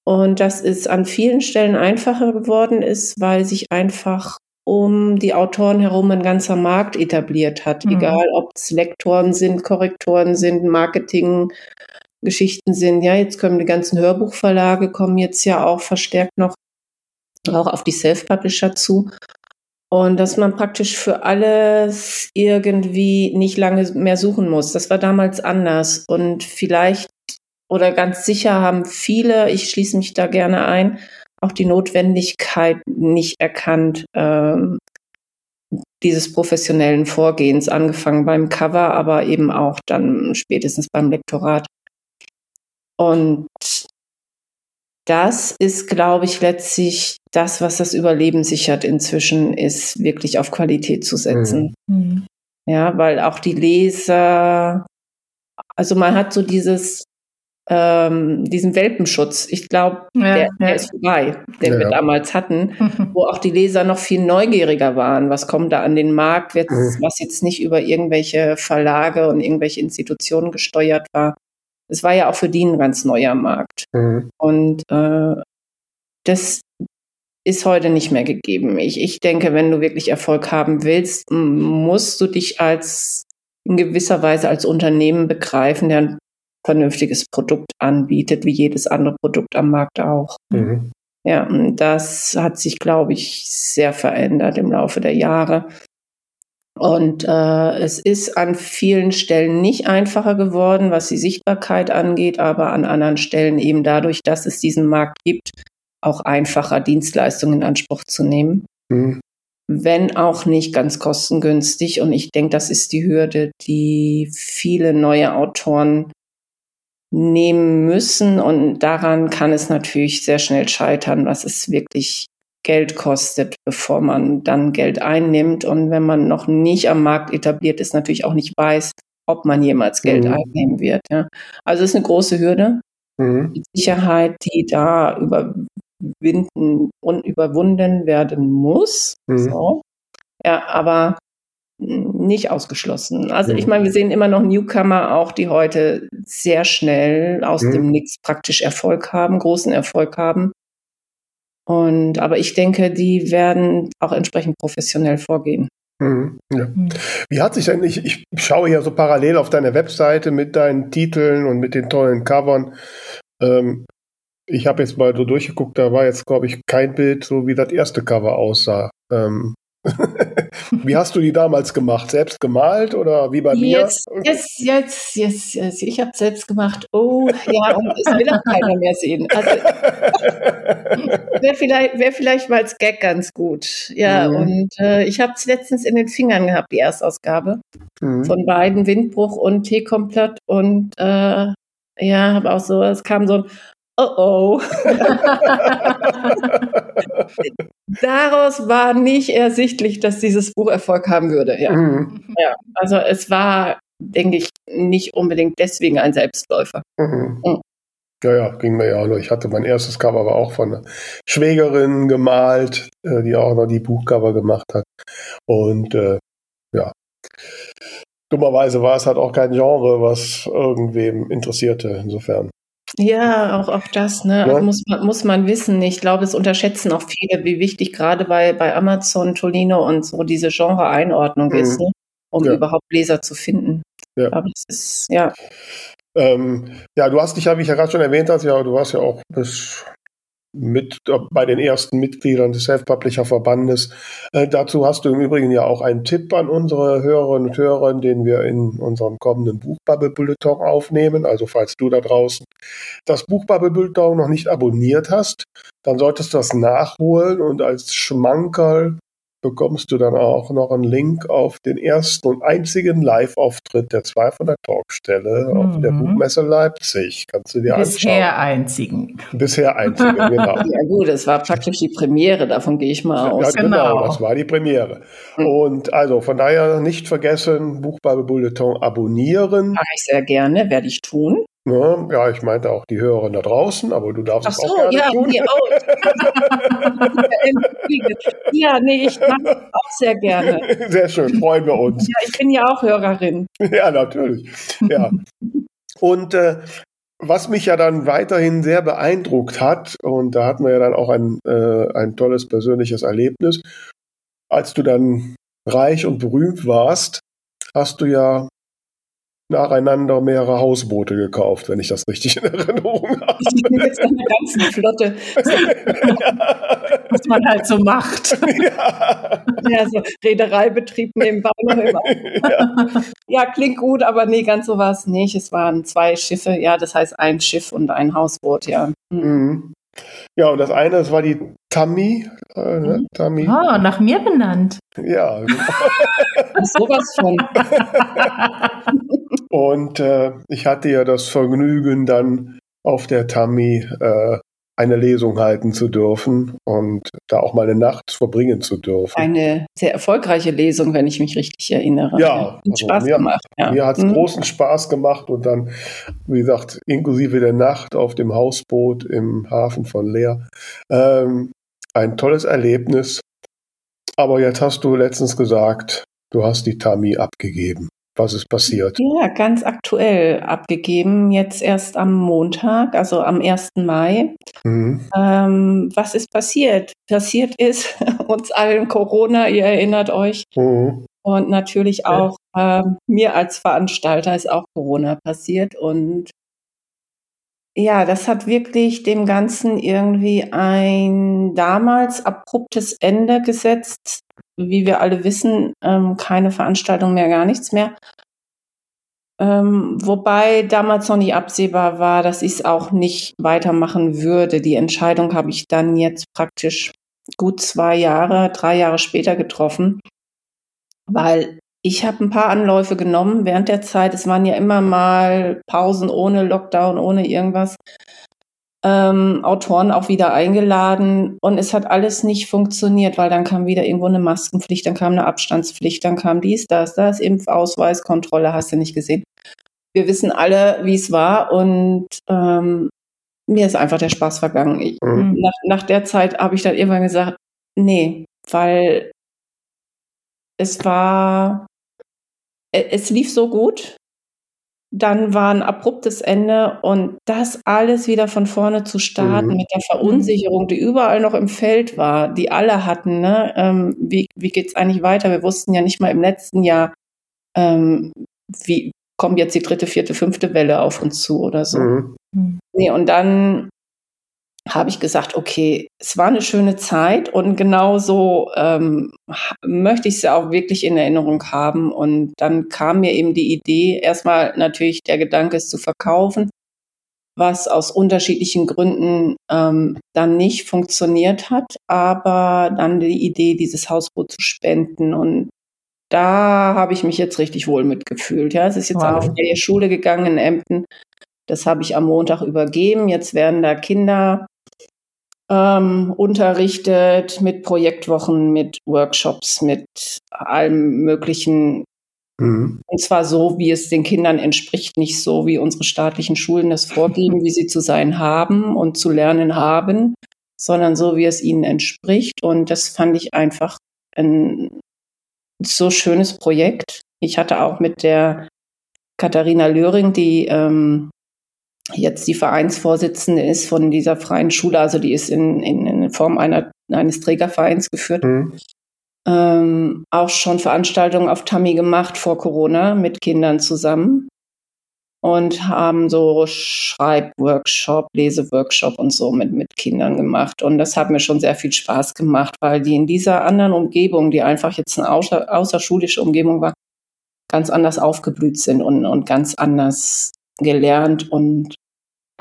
Und dass es an vielen Stellen einfacher geworden ist, weil sich einfach um die Autoren herum ein ganzer Markt etabliert hat. Mhm. Egal, ob es Lektoren sind, Korrektoren sind, Marketinggeschichten sind. Ja, jetzt kommen die ganzen Hörbuchverlage, kommen jetzt ja auch verstärkt noch auch auf die Self-Publisher zu. Und dass man praktisch für alles irgendwie nicht lange mehr suchen muss. Das war damals anders. Und vielleicht oder ganz sicher haben viele, ich schließe mich da gerne ein, auch die Notwendigkeit nicht erkannt, ähm, dieses professionellen Vorgehens, angefangen beim Cover, aber eben auch dann spätestens beim Lektorat. Und das ist, glaube ich, letztlich das, was das Überleben sichert inzwischen, ist wirklich auf Qualität zu setzen. Mhm. Ja, weil auch die Leser, also man hat so dieses, ähm, diesen Welpenschutz. Ich glaube, ja, der, der ja. ist vorbei, den ja. wir damals hatten, (laughs) wo auch die Leser noch viel neugieriger waren. Was kommt da an den Markt, mhm. was jetzt nicht über irgendwelche Verlage und irgendwelche Institutionen gesteuert war. Es war ja auch für die ein ganz neuer Markt. Mhm. Und äh, das ist heute nicht mehr gegeben. Ich, ich denke, wenn du wirklich Erfolg haben willst, musst du dich als in gewisser Weise als Unternehmen begreifen, der ein vernünftiges Produkt anbietet, wie jedes andere Produkt am Markt auch. Mhm. Ja, und das hat sich, glaube ich, sehr verändert im Laufe der Jahre. Und äh, es ist an vielen Stellen nicht einfacher geworden, was die Sichtbarkeit angeht, aber an anderen Stellen eben dadurch, dass es diesen Markt gibt, auch einfacher, Dienstleistungen in Anspruch zu nehmen. Mhm. Wenn auch nicht ganz kostengünstig. Und ich denke, das ist die Hürde, die viele neue Autoren nehmen müssen. Und daran kann es natürlich sehr schnell scheitern, was es wirklich Geld kostet, bevor man dann Geld einnimmt. Und wenn man noch nicht am Markt etabliert ist, natürlich auch nicht weiß, ob man jemals Geld mhm. einnehmen wird. Ja. Also es ist eine große Hürde. Mhm. Die Sicherheit, die da überwinden und überwunden werden muss. Mhm. So. Ja, aber nicht ausgeschlossen. Also ich mhm. meine, wir sehen immer noch Newcomer auch, die heute sehr schnell aus mhm. dem Nix praktisch Erfolg haben, großen Erfolg haben. Und aber ich denke, die werden auch entsprechend professionell vorgehen. Mhm, ja. Mhm. Wie hat sich denn, ich, ich schaue ja so parallel auf deine Webseite mit deinen Titeln und mit den tollen Covern. Ähm, ich habe jetzt mal so durchgeguckt, da war jetzt, glaube ich, kein Bild, so wie das erste Cover aussah. Ähm, wie hast du die damals gemacht? Selbst gemalt oder wie bei mir? Jetzt, jetzt, jetzt, jetzt, jetzt. Ich habe selbst gemacht. Oh, ja, und es will auch keiner mehr sehen. Also, (laughs) wäre vielleicht, wär vielleicht mal als Gag ganz gut. Ja, mhm. und äh, ich habe es letztens in den Fingern gehabt, die Erstausgabe mhm. von beiden, Windbruch und T-Komplott. Und äh, ja, habe auch so, es kam so ein oh oh. (laughs) Daraus war nicht ersichtlich, dass dieses Buch Erfolg haben würde. Ja. Mhm. ja. Also es war, denke ich, nicht unbedingt deswegen ein Selbstläufer. Mhm. Mhm. Ja, ja, ging mir ja auch noch. Ich hatte mein erstes Cover aber auch von einer Schwägerin gemalt, äh, die auch noch die Buchcover gemacht hat. Und äh, ja, dummerweise war es halt auch kein Genre, was irgendwem interessierte. Insofern. Ja, auch, auch das, ne? Ja. muss, man, muss man wissen. Ich glaube, es unterschätzen auch viele, wie wichtig gerade bei, bei Amazon, Tolino und so diese Genre-Einordnung mhm. ist, ne? um ja. überhaupt Leser zu finden. Ja. Aber das ist, ja. Ähm, ja, du hast dich ja, wie ich ja gerade schon erwähnt habe, ja, du warst ja auch bis mit bei den ersten Mitgliedern des Self-Publisher-Verbandes. Äh, dazu hast du im Übrigen ja auch einen Tipp an unsere Hörerinnen und Hörer, den wir in unserem kommenden Buchbubble-Bulletin aufnehmen. Also falls du da draußen das Buchbubble-Bulletin noch nicht abonniert hast, dann solltest du das nachholen und als Schmankerl bekommst du dann auch noch einen Link auf den ersten und einzigen Live-Auftritt der zwei von der Talkstelle mhm. auf der mhm. Buchmesse Leipzig. Kannst du dir Bisher anschauen. einzigen. Bisher einzigen, (laughs) genau. Ja gut, es war praktisch die Premiere, davon gehe ich mal aus. Ja, genau, genau, das war die Premiere. Mhm. Und also von daher nicht vergessen, Buchbubble Bulletin abonnieren. Mache ich sehr gerne, werde ich tun. Ne? Ja, ich meinte auch die Hörer da draußen, aber du darfst Ach so, es auch gerne ja, tun. (laughs) Die auch. ja, nee, ich mache auch sehr gerne. (laughs) Sehr schön, freuen wir uns. Ja, ich bin ja auch Hörerin. (laughs) Ja, natürlich. Ja. Und äh, was mich ja dann weiterhin sehr beeindruckt hat, und da hatten wir ja dann auch ein, äh, ein tolles persönliches Erlebnis, als du dann reich und berühmt warst, hast du ja nacheinander mehrere Hausboote gekauft, wenn ich das richtig in Erinnerung habe. Ich bin jetzt eine ganze Flotte. Was man halt so macht. (laughs) Ja, ja so Reedereibetrieb nebenbei noch immer. (laughs) Ja. ja. klingt gut, aber nee, ganz so war es nicht. Es waren zwei Schiffe, ja, das heißt ein Schiff und ein Hausboot, ja. Hm. Mhm. Ja, und das eine, das war die Tammy. Äh, ne? Tammy. Ah, nach mir benannt. Ja. (laughs) Sowas von. Und äh, ich hatte ja das Vergnügen, dann auf der Tammy äh, eine Lesung halten zu dürfen und da auch mal eine Nacht verbringen zu dürfen. Eine sehr erfolgreiche Lesung, wenn ich mich richtig erinnere. Ja, hat also Spaß mir, gemacht. Ja. Mir hat es mhm. großen Spaß gemacht und dann, wie gesagt, inklusive der Nacht auf dem Hausboot im Hafen von Leer. Ähm, ein tolles Erlebnis. Aber jetzt hast du letztens gesagt, du hast die Tammy abgegeben. Was ist passiert? Ja, ganz aktuell abgegeben, jetzt erst am Montag, also am 1. Mai. Mhm. Ähm, was ist passiert? Passiert ist (laughs) uns allen Corona, ihr erinnert euch. Mhm. Und natürlich auch äh, mir als Veranstalter ist auch Corona passiert. Und ja, das hat wirklich dem Ganzen irgendwie ein damals abruptes Ende gesetzt wie wir alle wissen, ähm, keine Veranstaltung mehr, gar nichts mehr. Ähm, wobei damals noch nicht absehbar war, dass ich es auch nicht weitermachen würde. Die Entscheidung habe ich dann jetzt praktisch gut zwei Jahre, drei Jahre später getroffen, weil ich habe ein paar Anläufe genommen während der Zeit. Es waren ja immer mal Pausen ohne Lockdown, ohne irgendwas ähm, Autoren auch wieder eingeladen und es hat alles nicht funktioniert, weil dann kam wieder irgendwo eine Maskenpflicht, dann kam eine Abstandspflicht, dann kam dies, das, das, Impfausweis, Kontrolle, hast du nicht gesehen. Wir wissen alle, wie es war und ähm, mir ist einfach der Spaß vergangen. Ich, mhm. nach, nach der Zeit habe ich dann irgendwann gesagt, nee, weil es war, e, es lief so gut, dann war ein abruptes Ende und das alles wieder von vorne zu starten mhm. mit der Verunsicherung, die überall noch im Feld war, die alle hatten. Ne? Ähm, wie wie geht es eigentlich weiter? Wir wussten ja nicht mal im letzten Jahr, ähm, wie kommt jetzt die dritte, vierte, fünfte Welle auf uns zu oder so. Mhm. Nee, und dann habe ich gesagt, okay, es war eine schöne Zeit und genauso ähm, möchte ich es ja auch wirklich in Erinnerung haben. Und dann kam mir eben die Idee, erstmal natürlich der Gedanke, es zu verkaufen, was aus unterschiedlichen Gründen ähm, dann nicht funktioniert hat, aber dann die Idee, dieses Hausboot zu spenden. Und da habe ich mich jetzt richtig wohl mitgefühlt. Ja, es ist jetzt wow. auf die Schule gegangen in Emden. Das habe ich am Montag übergeben. Jetzt werden da Kinder ähm, unterrichtet mit Projektwochen, mit Workshops, mit allem Möglichen. Mhm. Und zwar so, wie es den Kindern entspricht, nicht so, wie unsere staatlichen Schulen das vorgeben, wie sie zu sein haben und zu lernen haben, sondern so, wie es ihnen entspricht. Und das fand ich einfach ein so schönes Projekt. Ich hatte auch mit der Katharina Löring, die ähm, jetzt die Vereinsvorsitzende ist von dieser freien Schule, also die ist in, in, in Form einer, eines Trägervereins geführt. Mhm. Ähm, auch schon Veranstaltungen auf Tammy gemacht vor Corona mit Kindern zusammen. und haben so Schreibworkshop, Leseworkshop und so mit, mit Kindern gemacht. Und das hat mir schon sehr viel Spaß gemacht, weil die in dieser anderen Umgebung, die einfach jetzt eine außer, außerschulische Umgebung war, ganz anders aufgeblüht sind und, und ganz anders gelernt und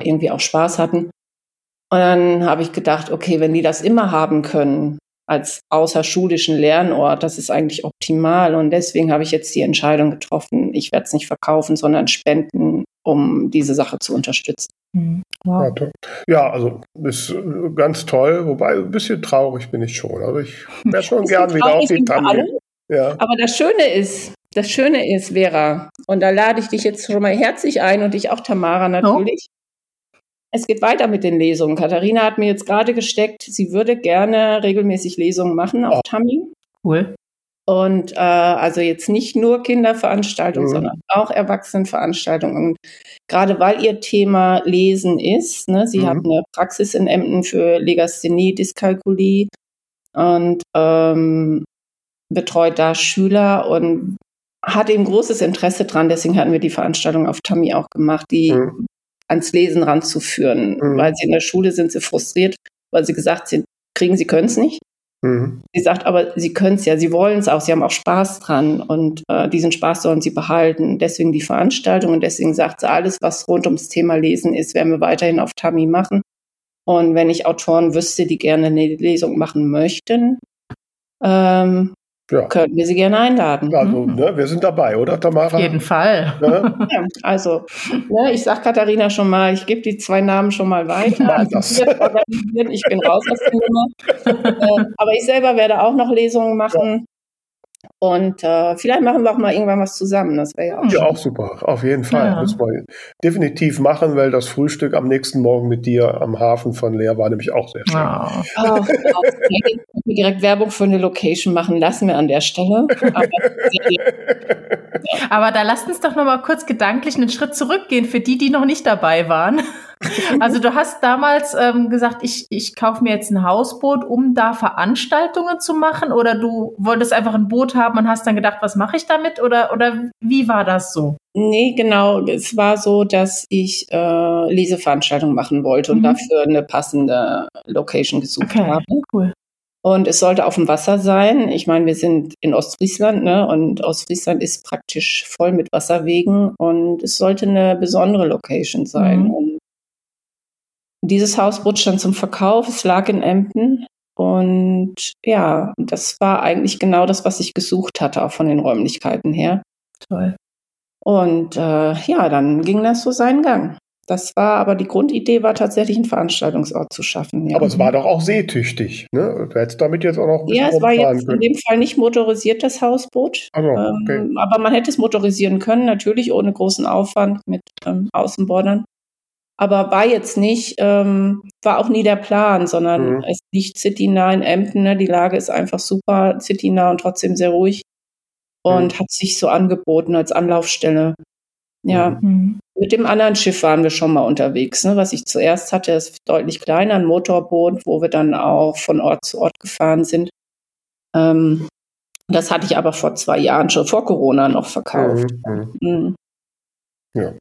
irgendwie auch Spaß hatten. Und dann habe ich gedacht, okay, wenn die das immer haben können, als außerschulischen Lernort, das ist eigentlich optimal. Und deswegen habe ich jetzt die Entscheidung getroffen, ich werde es nicht verkaufen, sondern spenden, um diese Sache zu unterstützen. Mhm. Wow. Ja, also ist äh, ganz toll, wobei ein bisschen traurig bin ich schon. Also ich (laughs) wäre schon gern wieder auf die Tanne. Ja. Aber das Schöne ist, das Schöne ist, Vera, und da lade ich dich jetzt schon mal herzlich ein und dich auch, Tamara, natürlich. Oh. Es geht weiter mit den Lesungen. Katharina hat mir jetzt gerade gesteckt, sie würde gerne regelmäßig Lesungen machen auf. Tami. Cool. Und äh, also jetzt nicht nur Kinderveranstaltungen, mhm. sondern auch Erwachsenenveranstaltungen. Und gerade weil ihr Thema Lesen ist, ne, sie mhm. hat eine Praxis in Emden für Legasthenie, Dyskalkulie und ähm, betreut da Schüler und hat eben großes Interesse dran. Deswegen hatten wir die Veranstaltung auf Tami auch gemacht, die mhm ans Lesen ranzuführen. Mhm. Weil sie in der Schule sind sie frustriert, weil sie gesagt sie kriegen, sie können es nicht. Mhm. Sie sagt aber, sie können es ja, sie wollen es auch, sie haben auch Spaß dran und äh, diesen Spaß sollen sie behalten. Deswegen die Veranstaltung und deswegen sagt sie, alles, was rund ums Thema Lesen ist, werden wir weiterhin auf Tami machen. Und wenn ich Autoren wüsste, die gerne eine Lesung machen möchten, ähm, ja. Könnten wir Sie gerne einladen. Also, mhm. ne, wir sind dabei, oder Tamara? Auf jeden Fall. Ne? (laughs) Ja, also, ne, ich sage Katharina schon mal, ich gebe die zwei Namen schon mal weiter. Also, das. Ich bin raus aus der Nummer. (laughs) äh, aber ich selber werde auch noch Lesungen machen. Und äh, vielleicht machen wir auch mal irgendwann was zusammen. Das wäre ja auch, ja, auch super. Auf jeden Fall. Ja. Müssen wir definitiv machen, weil das Frühstück am nächsten Morgen mit dir am Hafen von Leer war nämlich auch sehr schön. Oh. Oh, oh, direkt Werbung für eine Location machen lassen wir an der Stelle. Aber, Aber da lasst uns doch noch mal kurz gedanklich einen Schritt zurückgehen für die, die noch nicht dabei waren. Also du hast damals ähm, gesagt, ich, ich kaufe mir jetzt ein Hausboot, um da Veranstaltungen zu machen oder du wolltest einfach ein Boot haben und hast dann gedacht, was mache ich damit oder, oder wie war das so? Nee, genau. Es war so, dass ich äh, Leseveranstaltungen machen wollte und mhm. dafür eine passende Location gesucht okay, habe. Cool. Und es sollte auf dem Wasser sein. Ich meine, wir sind in Ostfriesland, ne? Und Ostfriesland ist praktisch voll mit Wasserwegen und es sollte eine besondere Location sein. Mhm. Und dieses Hausboot stand zum Verkauf, es lag in Emden. Und ja, das war eigentlich genau das, was ich gesucht hatte, auch von den Räumlichkeiten her. Toll. Und äh, ja, dann ging das so seinen Gang. Das war aber die Grundidee war tatsächlich einen Veranstaltungsort zu schaffen. Ja. Aber es war doch auch seetüchtig, ne? Du hättest damit jetzt auch noch ein bisschen Ja, es war jetzt können. in dem Fall nicht motorisiert, das Hausboot. Also, okay. ähm, aber man hätte es motorisieren können, natürlich ohne großen Aufwand mit ähm, Außenbordern aber war jetzt nicht, ähm, war auch nie der Plan, sondern mhm. es liegt citynah in Emden, ne? die Lage ist einfach super citynah und trotzdem sehr ruhig und mhm. hat sich so angeboten als Anlaufstelle. Ja, mhm. mhm. mit dem anderen Schiff waren wir schon mal unterwegs. Ne? Was ich zuerst hatte, ist deutlich kleiner, ein Motorboot, wo wir dann auch von Ort zu Ort gefahren sind. Ähm, das hatte ich aber vor zwei Jahren schon vor Corona noch verkauft. Mhm. mhm. Ja.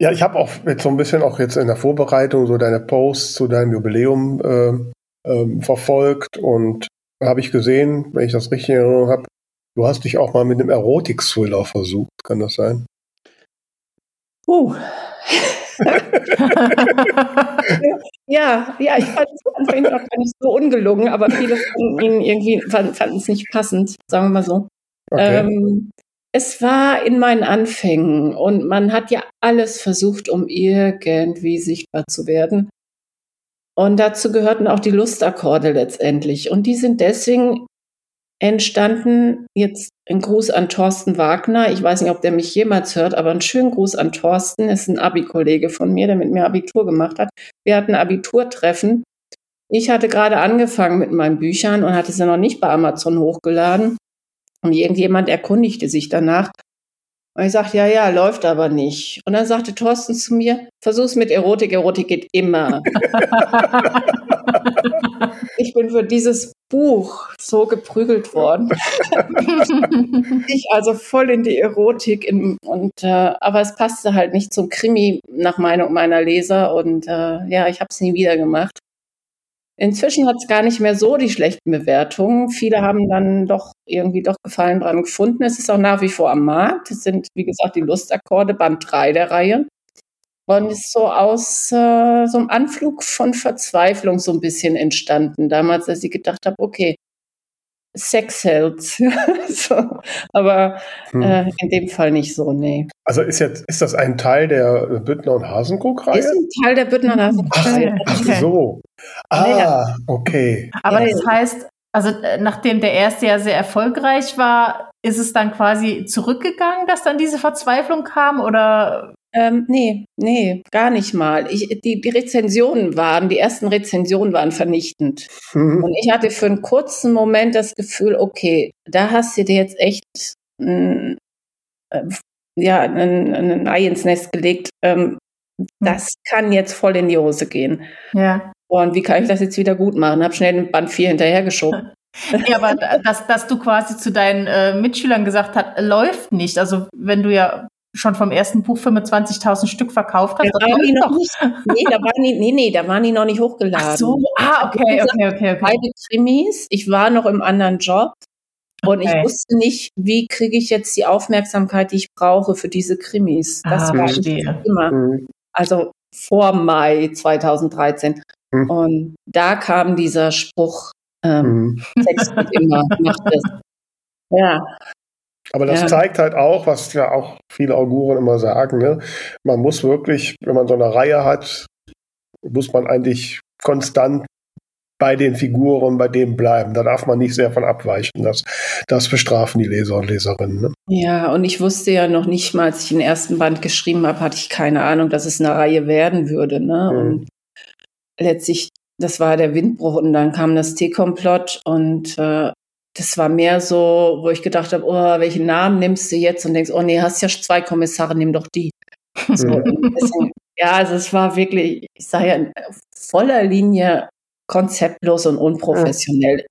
Ja, ich habe auch jetzt so ein bisschen auch jetzt in der Vorbereitung so deine Posts zu deinem Jubiläum äh, äh, verfolgt und habe ich gesehen, wenn ich das richtig in Erinnerung habe, du hast dich auch mal mit einem Erotik-Thriller versucht, kann das sein? Uh. ja, ja, ich fand es anfangs auch gar nicht so ungelungen, aber viele fanden ihn irgendwie fanden es nicht passend, sagen wir mal so. Okay. Ähm, es war in meinen Anfängen und man hat ja alles versucht, um irgendwie sichtbar zu werden. Und dazu gehörten auch die Lustakkorde letztendlich. Und die sind deswegen entstanden. Jetzt ein Gruß an Thorsten Wagner. Ich weiß nicht, ob der mich jemals hört, aber ein schönen Gruß an Thorsten. Ist ein Abi-Kollege von mir, der mit mir Abitur gemacht hat. Wir hatten Abiturtreffen. Ich hatte gerade angefangen mit meinen Büchern und hatte sie noch nicht bei Amazon hochgeladen. Und irgendjemand erkundigte sich danach. Und ich sagte, ja, ja, läuft aber nicht. Und dann sagte Thorsten zu mir, versuch's mit Erotik, Erotik geht immer. (laughs) ich bin für dieses Buch so geprügelt worden. (laughs) ich also voll in die Erotik in, und äh, aber es passte halt nicht zum Krimi nach Meinung meiner Leser und äh, ja, ich habe es nie wieder gemacht. Inzwischen hat es gar nicht mehr so die schlechten Bewertungen. Viele haben dann doch irgendwie doch Gefallen dran gefunden. Es ist auch nach wie vor am Markt. Es sind, wie gesagt, die Lustakkorde, Band 3 der Reihe. Und ist so aus äh, so einem Anflug von Verzweiflung so ein bisschen entstanden. Damals, als ich gedacht habe, okay, Sex hält. (laughs) so. Aber hm. äh, in dem Fall nicht so, nee. Also ist jetzt, ist das ein Teil der Büttner und Hasenkrug-Reihe? Ist ein Teil der Büttner und Hasenkrug-Reihe. Ach, ach so. Ah, okay. Aber ja. das heißt, also äh, nachdem der erste ja sehr erfolgreich war, ist es dann quasi zurückgegangen, dass dann diese Verzweiflung kam oder ähm, nee, nee, gar nicht mal. Ich, die, die Rezensionen waren, die ersten Rezensionen waren vernichtend. Mhm. Und ich hatte für einen kurzen Moment das Gefühl, okay, da hast du dir jetzt echt ein, äh, ja, ein, ein Ei ins Nest gelegt. Ähm, mhm. das kann jetzt voll in die Hose gehen. Ja. Und wie kann ich das jetzt wieder gut machen? Hab schnell den Band 4 hinterhergeschoben. (laughs) Ja, aber dass, dass du quasi zu deinen äh, Mitschülern gesagt hast, läuft nicht. Also wenn du ja schon vom ersten Buch 25.000 Stück verkauft hast. Da waren die noch nicht, nee, (laughs) da waren die, nee, nee, da waren die noch nicht hochgeladen. Ach so, ah, okay, okay, okay, okay. Beide Krimis. Ich war noch im anderen Job. Und okay. ich wusste nicht, wie kriege ich jetzt die Aufmerksamkeit, die ich brauche für diese Krimis. Das ah, war verstehe. immer. Mhm. Also vor Mai 2013. Mhm. Und da kam dieser Spruch, ähm, mhm. Sex wird immer, macht das. (laughs) Ja, aber das ja. zeigt halt auch, was ja auch viele Auguren immer sagen, ne? man muss wirklich, wenn man so eine Reihe hat, muss man eigentlich konstant bei den Figuren, bei dem bleiben. Da darf man nicht sehr von abweichen. Das, das bestrafen die Leser und Leserinnen. Ne? Ja, und ich wusste ja noch nicht mal, als ich den ersten Band geschrieben habe, hatte ich keine Ahnung, dass es eine Reihe werden würde. Ne? Mhm. Und letztlich, das war der Windbruch und dann kam das T-Komplott und äh, das war mehr so, wo ich gedacht habe, oh, welchen Namen nimmst du jetzt? Und denkst, oh nee, hast ja zwei Kommissare, nimm doch die. (laughs) So, deswegen, ja, also es war wirklich, ich sage ja, voller Linie konzeptlos und unprofessionell.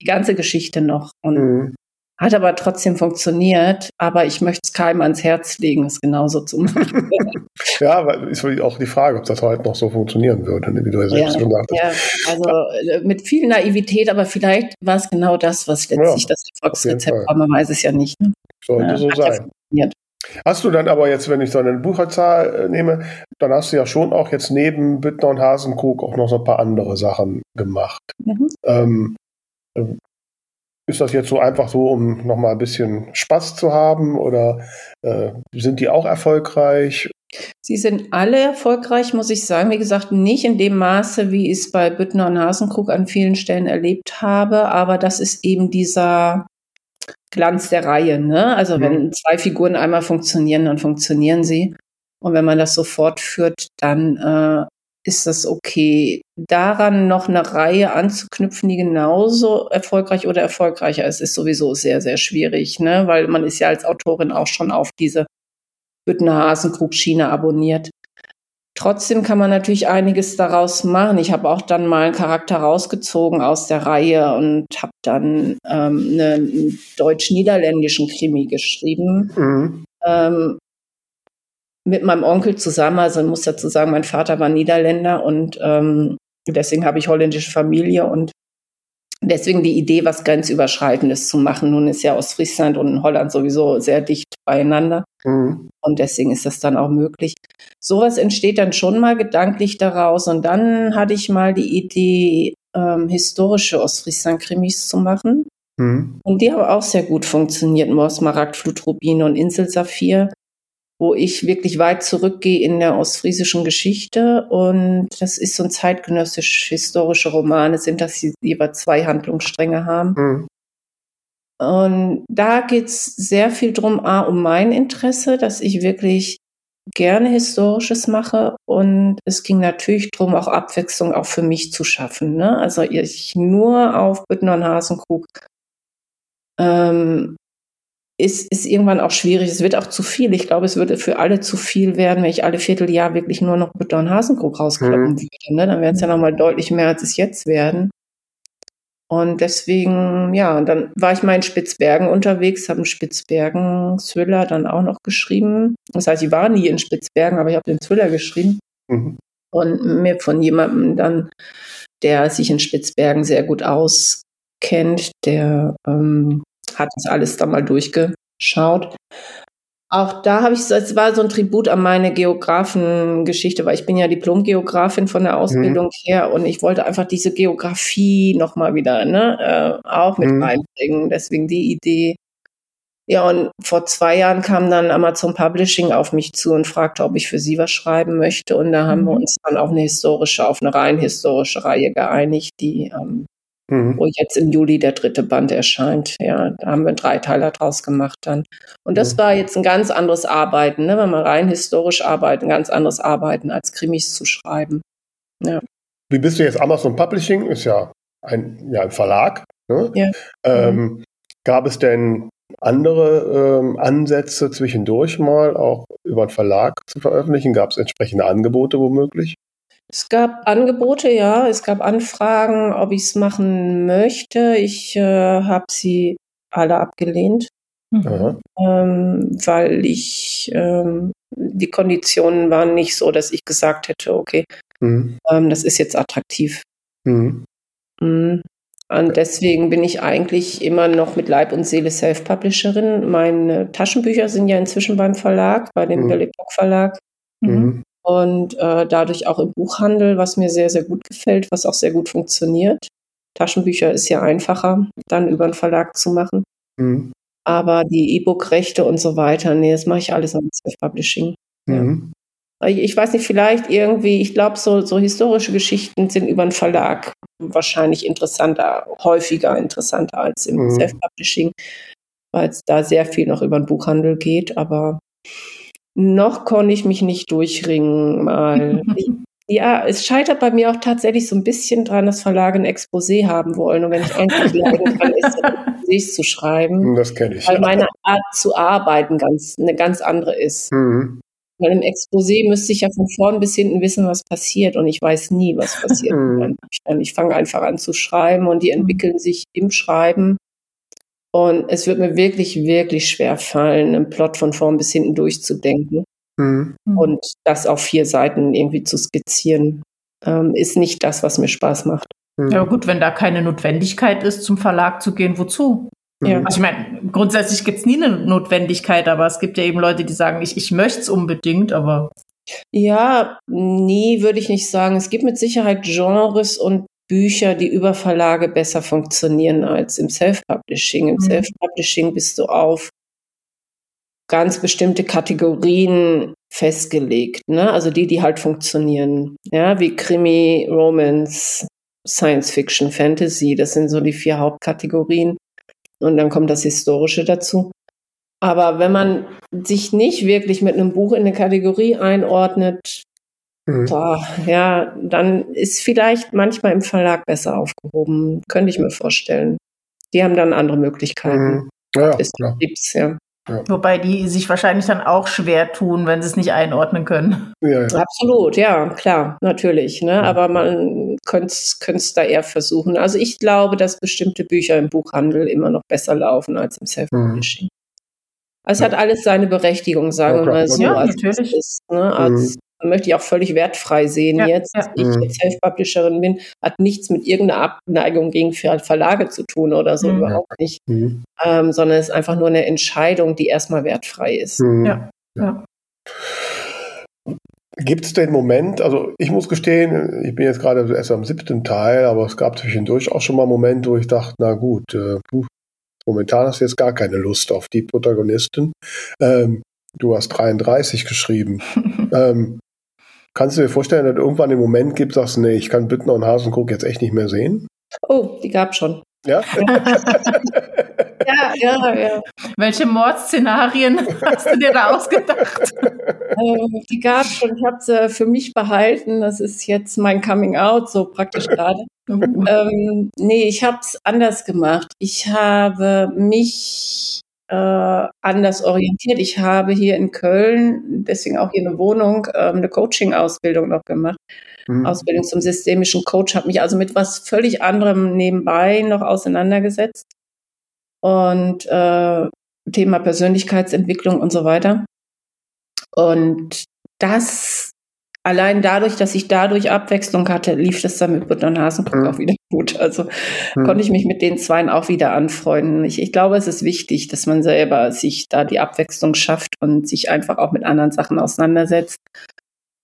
Die ganze Geschichte noch. Und mhm. Hat aber trotzdem funktioniert, aber ich möchte es keinem ans Herz legen, es genauso zu machen. (laughs) ja, aber ist auch die Frage, ob das heute noch so funktionieren würde, ne, wie du ja selbst ja, gesagt hast. Ja, also äh, mit viel Naivität, aber vielleicht war es genau das, was letztlich ja, das Erfolgsrezept war. Man weiß es ja nicht. Ne? Sollte ja, so sein. Hast du dann aber jetzt, wenn ich so eine Bucherzahl äh, nehme, dann hast du ja schon auch jetzt neben Büttner und Hasenkrug auch noch so ein paar andere Sachen gemacht. Mhm. Ähm, ist das jetzt so einfach so, um nochmal ein bisschen Spaß zu haben oder äh, sind die auch erfolgreich? Sie sind alle erfolgreich, muss ich sagen. Wie gesagt, nicht in dem Maße, wie ich es bei Büttner und Hasenkrug an vielen Stellen erlebt habe, aber das ist eben dieser Glanz der Reihe. Ne? Also mhm. wenn zwei Figuren einmal funktionieren, dann funktionieren sie. Und wenn man das so fortführt, dann äh, ist das okay. Daran noch eine Reihe anzuknüpfen, die genauso erfolgreich oder erfolgreicher ist, ist sowieso sehr, sehr schwierig, ne? weil man ist ja als Autorin auch schon auf diese Büttner Hasenkrug-Schiene abonniert. Trotzdem kann man natürlich einiges daraus machen. Ich habe auch dann mal einen Charakter rausgezogen aus der Reihe und habe dann ähm, einen deutsch-niederländischen Krimi geschrieben. Mhm. Ähm, mit meinem Onkel zusammen. Also ich muss dazu sagen, mein Vater war Niederländer und ähm, deswegen habe ich holländische Familie und deswegen die Idee, was grenzüberschreitendes zu machen. Nun ist ja Ostfriesland und Holland sowieso sehr dicht beieinander mhm. und deswegen ist das dann auch möglich. Sowas entsteht dann schon mal gedanklich daraus und dann hatte ich mal die Idee, ähm, historische Ostfriesland-Krimis zu machen. Mhm. Und die haben auch sehr gut funktioniert. Morsmaragd, Flutrubine und Inselsaphir wo ich wirklich weit zurückgehe in der ostfriesischen Geschichte. Und das ist so ein zeitgenössisch-historische Romane, sind das die jeweils zwei Handlungsstränge haben. Mhm. Und da geht es sehr viel drum, A, um mein Interesse, dass ich wirklich gerne Historisches mache. Und es ging natürlich darum, auch Abwechslung auch für mich zu schaffen. Ne? Also ich nur auf Büttner und Hasenkrug ähm, ist, ist irgendwann auch schwierig. Es wird auch zu viel. Ich glaube, es würde für alle zu viel werden, wenn ich alle Vierteljahr wirklich nur noch Butter und Hasenkrug rauskloppen mhm. würde. Ne? Dann wären es ja nochmal deutlich mehr, als es jetzt werden. Und deswegen, ja, dann war ich mal in Spitzbergen unterwegs, habe einen Spitzbergen-Thriller dann auch noch geschrieben. Das heißt, ich war nie in Spitzbergen, aber ich habe den Thriller geschrieben. Mhm. Und mir von jemandem dann, der sich in Spitzbergen sehr gut auskennt, der ähm, hat das alles dann mal durchgeschaut. Auch da habe ich, es war so ein Tribut an meine Geografengeschichte, weil ich bin ja Diplom-Geografin von der Ausbildung mhm. her und ich wollte einfach diese Geografie nochmal wieder, ne, äh, auch mit mhm. reinbringen. Deswegen die Idee. Ja, und vor zwei Jahren kam dann Amazon Publishing auf mich zu und fragte, ob ich für sie was schreiben möchte. Und da haben mhm. wir uns dann auf eine historische, auf eine rein historische Reihe geeinigt, die ähm, mhm. wo jetzt im Juli der dritte Band erscheint. Ja, da haben wir einen Dreiteiler draus gemacht dann. Und das mhm. war jetzt ein ganz anderes Arbeiten, ne? wenn man rein historisch arbeitet, ein ganz anderes Arbeiten als Krimis zu schreiben. Ja. Wie bist du jetzt Amazon Publishing? Ist ja ein, ja, ein Verlag. Ne? Ja. Ähm, mhm. Gab es denn andere ähm, Ansätze zwischendurch mal auch über einen Verlag zu veröffentlichen? Gab es entsprechende Angebote womöglich? Es gab Angebote, ja, es gab Anfragen, ob ich es machen möchte. Ich äh, habe sie alle abgelehnt, mhm. ähm, weil ich ähm, die Konditionen waren nicht so, dass ich gesagt hätte, okay, mhm. ähm, das ist jetzt attraktiv. Mhm. mhm. Und deswegen bin ich eigentlich immer noch mit Leib und Seele Self-Publisherin. Meine Taschenbücher sind ja inzwischen beim Verlag, bei dem mhm. Verlag. Mhm und äh, dadurch auch im Buchhandel, was mir sehr, sehr gut gefällt, was auch sehr gut funktioniert. Taschenbücher ist ja einfacher, dann über einen Verlag zu machen. Mhm. Aber die E-Book-Rechte und so weiter, nee, das mache ich alles am Self-Publishing. Mhm. Ja. Ich weiß nicht, vielleicht irgendwie, ich glaube, so, so historische Geschichten sind über einen Verlag wahrscheinlich interessanter, häufiger interessanter als im mhm. Self-Publishing, weil es da sehr viel noch über den Buchhandel geht. Aber noch konnte ich mich nicht durchringen mal. (laughs) ja, es scheitert bei mir auch tatsächlich so ein bisschen dran, dass Verlage ein Exposé haben wollen. Und wenn ich endlich (laughs) leiden kann, ist Exposés zu schreiben. Das kenne ich. Weil ja. meine Art zu arbeiten ganz, eine ganz andere ist. Mhm. Weil im Exposé müsste ich ja von vorn bis hinten wissen, was passiert. Und ich weiß nie, was passiert. Mhm. Ich fange einfach an zu schreiben und die entwickeln sich im Schreiben. Und es wird mir wirklich, wirklich schwer fallen, einen Plot von vorn bis hinten durchzudenken. Mhm. Und das auf vier Seiten irgendwie zu skizzieren, ähm, ist nicht das, was mir Spaß macht. Mhm. Ja, gut, wenn da keine Notwendigkeit ist, zum Verlag zu gehen, wozu? Mhm. Ja. Also ich meine, grundsätzlich gibt es nie eine Notwendigkeit, aber es gibt ja eben Leute, die sagen, ich, ich möchte es unbedingt, aber. Ja, nie würde ich nicht sagen. Es gibt mit Sicherheit Genres und Bücher, die über Verlage besser funktionieren als im Self-Publishing. Im mhm. Self-Publishing bist du auf ganz bestimmte Kategorien festgelegt, ne? Also die, die halt funktionieren, ja, wie Krimi, Romance, Science Fiction, Fantasy, das sind so die vier Hauptkategorien. Und dann kommt das Historische dazu. Aber wenn man sich nicht wirklich mit einem Buch in eine Kategorie einordnet, Mhm. Boah, ja, dann ist vielleicht manchmal im Verlag besser aufgehoben, könnte ich mir vorstellen. Die haben dann andere Möglichkeiten. Mhm. Ja, ist, klar. Ja. Ja. Wobei die sich wahrscheinlich dann auch schwer tun, wenn sie es nicht einordnen können. Ja, ja. Absolut, ja, klar, natürlich. Ne? Aber man könnte es da eher versuchen. Also ich glaube, dass bestimmte Bücher im Buchhandel immer noch besser laufen als im Self-Publishing. Mhm. Also es hat alles seine Berechtigung, sagen wir mal so. Ja, als natürlich. Ist, ne? als, mhm möchte ich auch völlig wertfrei sehen ja, jetzt, dass ich mhm. jetzt Self-Publisherin bin, hat nichts mit irgendeiner Abneigung gegen Verlage zu tun oder so, mhm. überhaupt nicht. Mhm. Ähm, sondern es ist einfach nur eine Entscheidung, die erstmal wertfrei ist. Mhm. Ja. ja. Gibt es den Moment, also ich muss gestehen, ich bin jetzt gerade erst am siebten Teil, aber es gab zwischendurch auch schon mal Momente, wo ich dachte, na gut, äh, momentan hast du jetzt gar keine Lust auf die Protagonisten. Ähm, du hast 33 geschrieben. (laughs) ähm, Kannst du dir vorstellen, dass irgendwann den Moment gibt, sagst du, nee, ich kann Büttner und Hasenkrug jetzt echt nicht mehr sehen? Oh, die gab schon. Ja? (laughs) ja, ja, ja. Welche Mordszenarien (laughs) hast du dir da ausgedacht? Ähm, die gab es schon. Ich habe sie für mich behalten. Das ist jetzt mein Coming Out, so praktisch gerade. (laughs) ähm, nee, ich habe es anders gemacht. Ich habe mich äh, anders orientiert. Ich habe hier in Köln, deswegen auch hier eine Wohnung, äh, eine Coaching-Ausbildung noch gemacht. Mhm. Ausbildung zum systemischen Coach, habe mich also mit was völlig anderem nebenbei noch auseinandergesetzt. Und äh, Thema Persönlichkeitsentwicklung und so weiter. Und das allein dadurch, dass ich dadurch Abwechslung hatte, lief das dann mit Butter und Hasenkrug mhm. auch wieder (laughs) gut. Also mhm. konnte ich mich mit den Zweien auch wieder anfreunden. Ich, ich, glaube, es ist wichtig, dass man selber sich da die Abwechslung schafft und sich einfach auch mit anderen Sachen auseinandersetzt,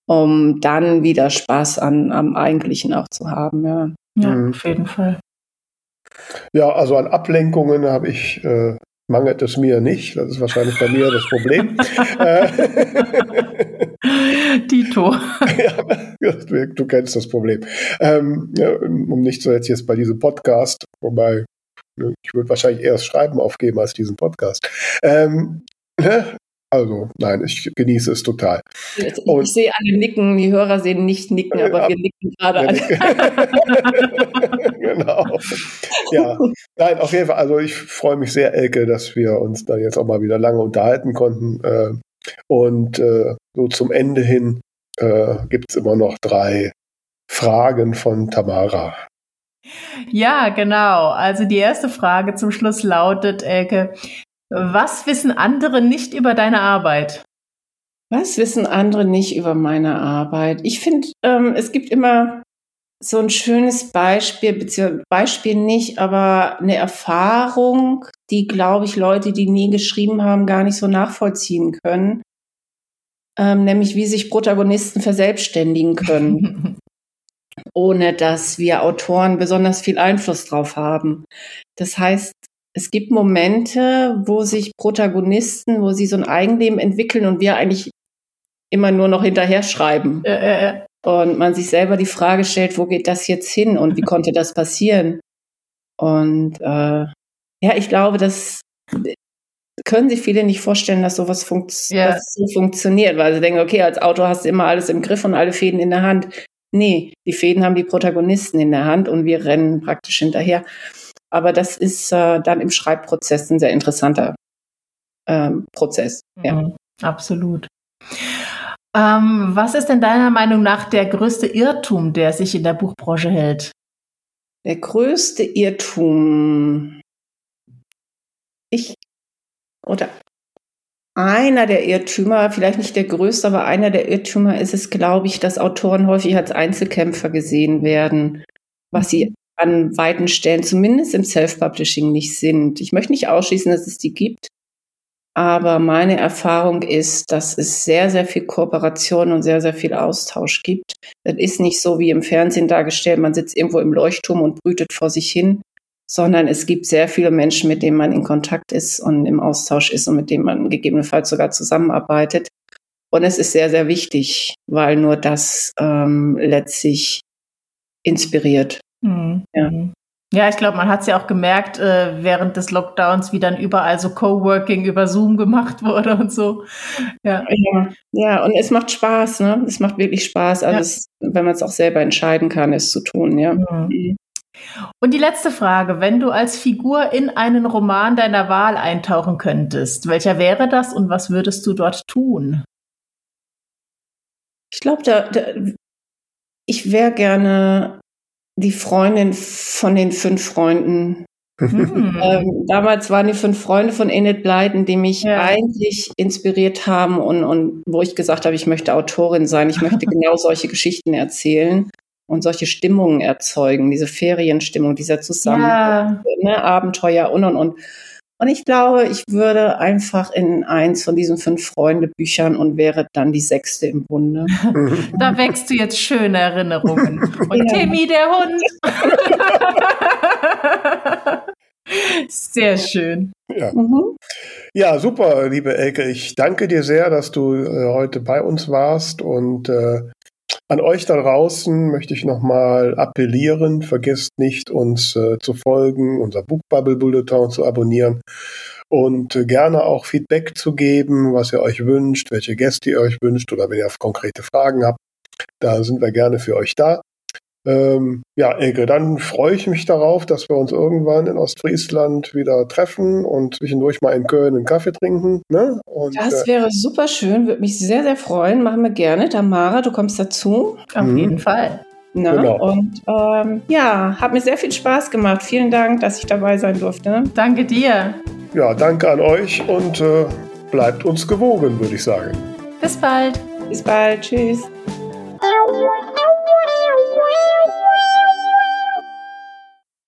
um dann wieder Spaß an, am Eigentlichen auch zu haben. Ja, ja mhm. auf jeden Fall. Ja, also an Ablenkungen habe ich äh, mangelt es mir nicht. Das ist wahrscheinlich bei mir das Problem. (laughs) (laughs) Tito. (laughs) ja, du kennst das Problem. Ähm, ja, um nicht so jetzt, jetzt bei diesem Podcast, wobei ne, ich würde wahrscheinlich erst Schreiben aufgeben als diesen Podcast. Ähm, ne? Also, nein, ich genieße es total. Ich, ich sehe alle nicken, die Hörer sehen nicht nicken, aber ja, wir nicken gerade alle. (laughs) genau. Ja, nein, auf jeden Fall. Also, ich freue mich sehr, Elke, dass wir uns da jetzt auch mal wieder lange unterhalten konnten. Äh, und äh, so zum Ende hin äh, gibt es immer noch drei Fragen von Tamara. Ja, genau. Also die erste Frage zum Schluss lautet, Elke, was wissen andere nicht über deine Arbeit? Was wissen andere nicht über meine Arbeit? Ich finde, ähm, es gibt immer so ein schönes Beispiel, beziehungsweise Beispiel nicht, aber eine Erfahrung, die, glaube ich, Leute, die nie geschrieben haben, gar nicht so nachvollziehen können. Ähm, nämlich wie sich Protagonisten verselbstständigen können, (laughs) ohne dass wir Autoren besonders viel Einfluss drauf haben. Das heißt, es gibt Momente, wo sich Protagonisten, wo sie so ein Eigenleben entwickeln und wir eigentlich immer nur noch hinterher schreiben. Ja, ja, ja. Und man sich selber die Frage stellt, wo geht das jetzt hin und wie konnte das passieren? Und äh, ja, ich glaube, das können sich viele nicht vorstellen, dass sowas funkt yeah. dass so funktioniert, weil sie denken, okay, als Autor hast du immer alles im Griff und alle Fäden in der Hand. Nee, die Fäden haben die Protagonisten in der Hand und wir rennen praktisch hinterher. Aber das ist äh, dann im Schreibprozess ein sehr interessanter ähm, Prozess. Ja. Mhm, absolut. Ähm, was ist denn deiner Meinung nach der größte Irrtum, der sich in der Buchbranche hält? Der größte Irrtum. Oder einer der Irrtümer, vielleicht nicht der größte, aber einer der Irrtümer ist es, glaube ich, dass Autoren häufig als Einzelkämpfer gesehen werden, was sie an weiten Stellen, zumindest im Self-Publishing, nicht sind. Ich möchte nicht ausschließen, dass es die gibt, aber meine Erfahrung ist, dass es sehr, sehr viel Kooperation und sehr, sehr viel Austausch gibt. Das ist nicht so wie im Fernsehen dargestellt, man sitzt irgendwo im Leuchtturm und brütet vor sich hin, sondern es gibt sehr viele Menschen, mit denen man in Kontakt ist und im Austausch ist und mit denen man gegebenenfalls sogar zusammenarbeitet. Und es ist sehr, sehr wichtig, weil nur das ähm, letztlich inspiriert. Mhm. Ja. Ja, ich glaube, man hat es ja auch gemerkt, äh, während des Lockdowns, wie dann überall so Coworking über Zoom gemacht wurde und so. Ja, ja, ja und es macht Spaß, ne? Es macht wirklich Spaß, also ja. es, wenn man es auch selber entscheiden kann, es zu tun, ja. Mhm. Und die letzte Frage, wenn du als Figur in einen Roman deiner Wahl eintauchen könntest, welcher wäre das und was würdest du dort tun? Ich glaube, da, da, ich wäre gerne die Freundin von den fünf Freunden. Hm. (laughs) ähm, damals waren die fünf Freunde von Enid Blyton, die mich ja. eigentlich inspiriert haben und, und wo ich gesagt habe, ich möchte Autorin sein, ich möchte (laughs) genau solche Geschichten erzählen und solche Stimmungen erzeugen, diese Ferienstimmung, dieser Zusammen, ja. ne, Abenteuer und und und. Und ich glaube, ich würde einfach in eins von diesen fünf Freunde-Büchern und wäre dann die sechste im Bunde. (laughs) Da wächst du jetzt schöne Erinnerungen. (laughs) Und ja. Timmy, der Hund. (laughs) Sehr schön. Ja. Mhm. ja, super, liebe Elke. Ich danke dir sehr, dass du äh, heute bei uns warst und äh, an euch da draußen möchte ich nochmal appellieren, vergesst nicht, uns äh, zu folgen, unser Buchbubble Bulletin zu abonnieren und äh, gerne auch Feedback zu geben, was ihr euch wünscht, welche Gäste ihr euch wünscht oder wenn ihr konkrete Fragen habt. Da sind wir gerne für euch da. Ähm, ja, Elke, dann freue ich mich darauf, dass wir uns irgendwann in Ostfriesland wieder treffen und zwischendurch mal in Köln einen Kaffee trinken. Ne? Und, das äh, wäre äh, super schön, würde mich sehr, sehr freuen. Machen wir gerne. Tamara, du kommst dazu. Auf mhm. jeden Fall. Na, genau. Und ähm, ja, hat mir sehr viel Spaß gemacht. Vielen Dank, dass ich dabei sein durfte. Danke dir. Ja, danke an euch und äh, bleibt uns gewogen, würde ich sagen. Bis bald. Bis bald. Tschüss.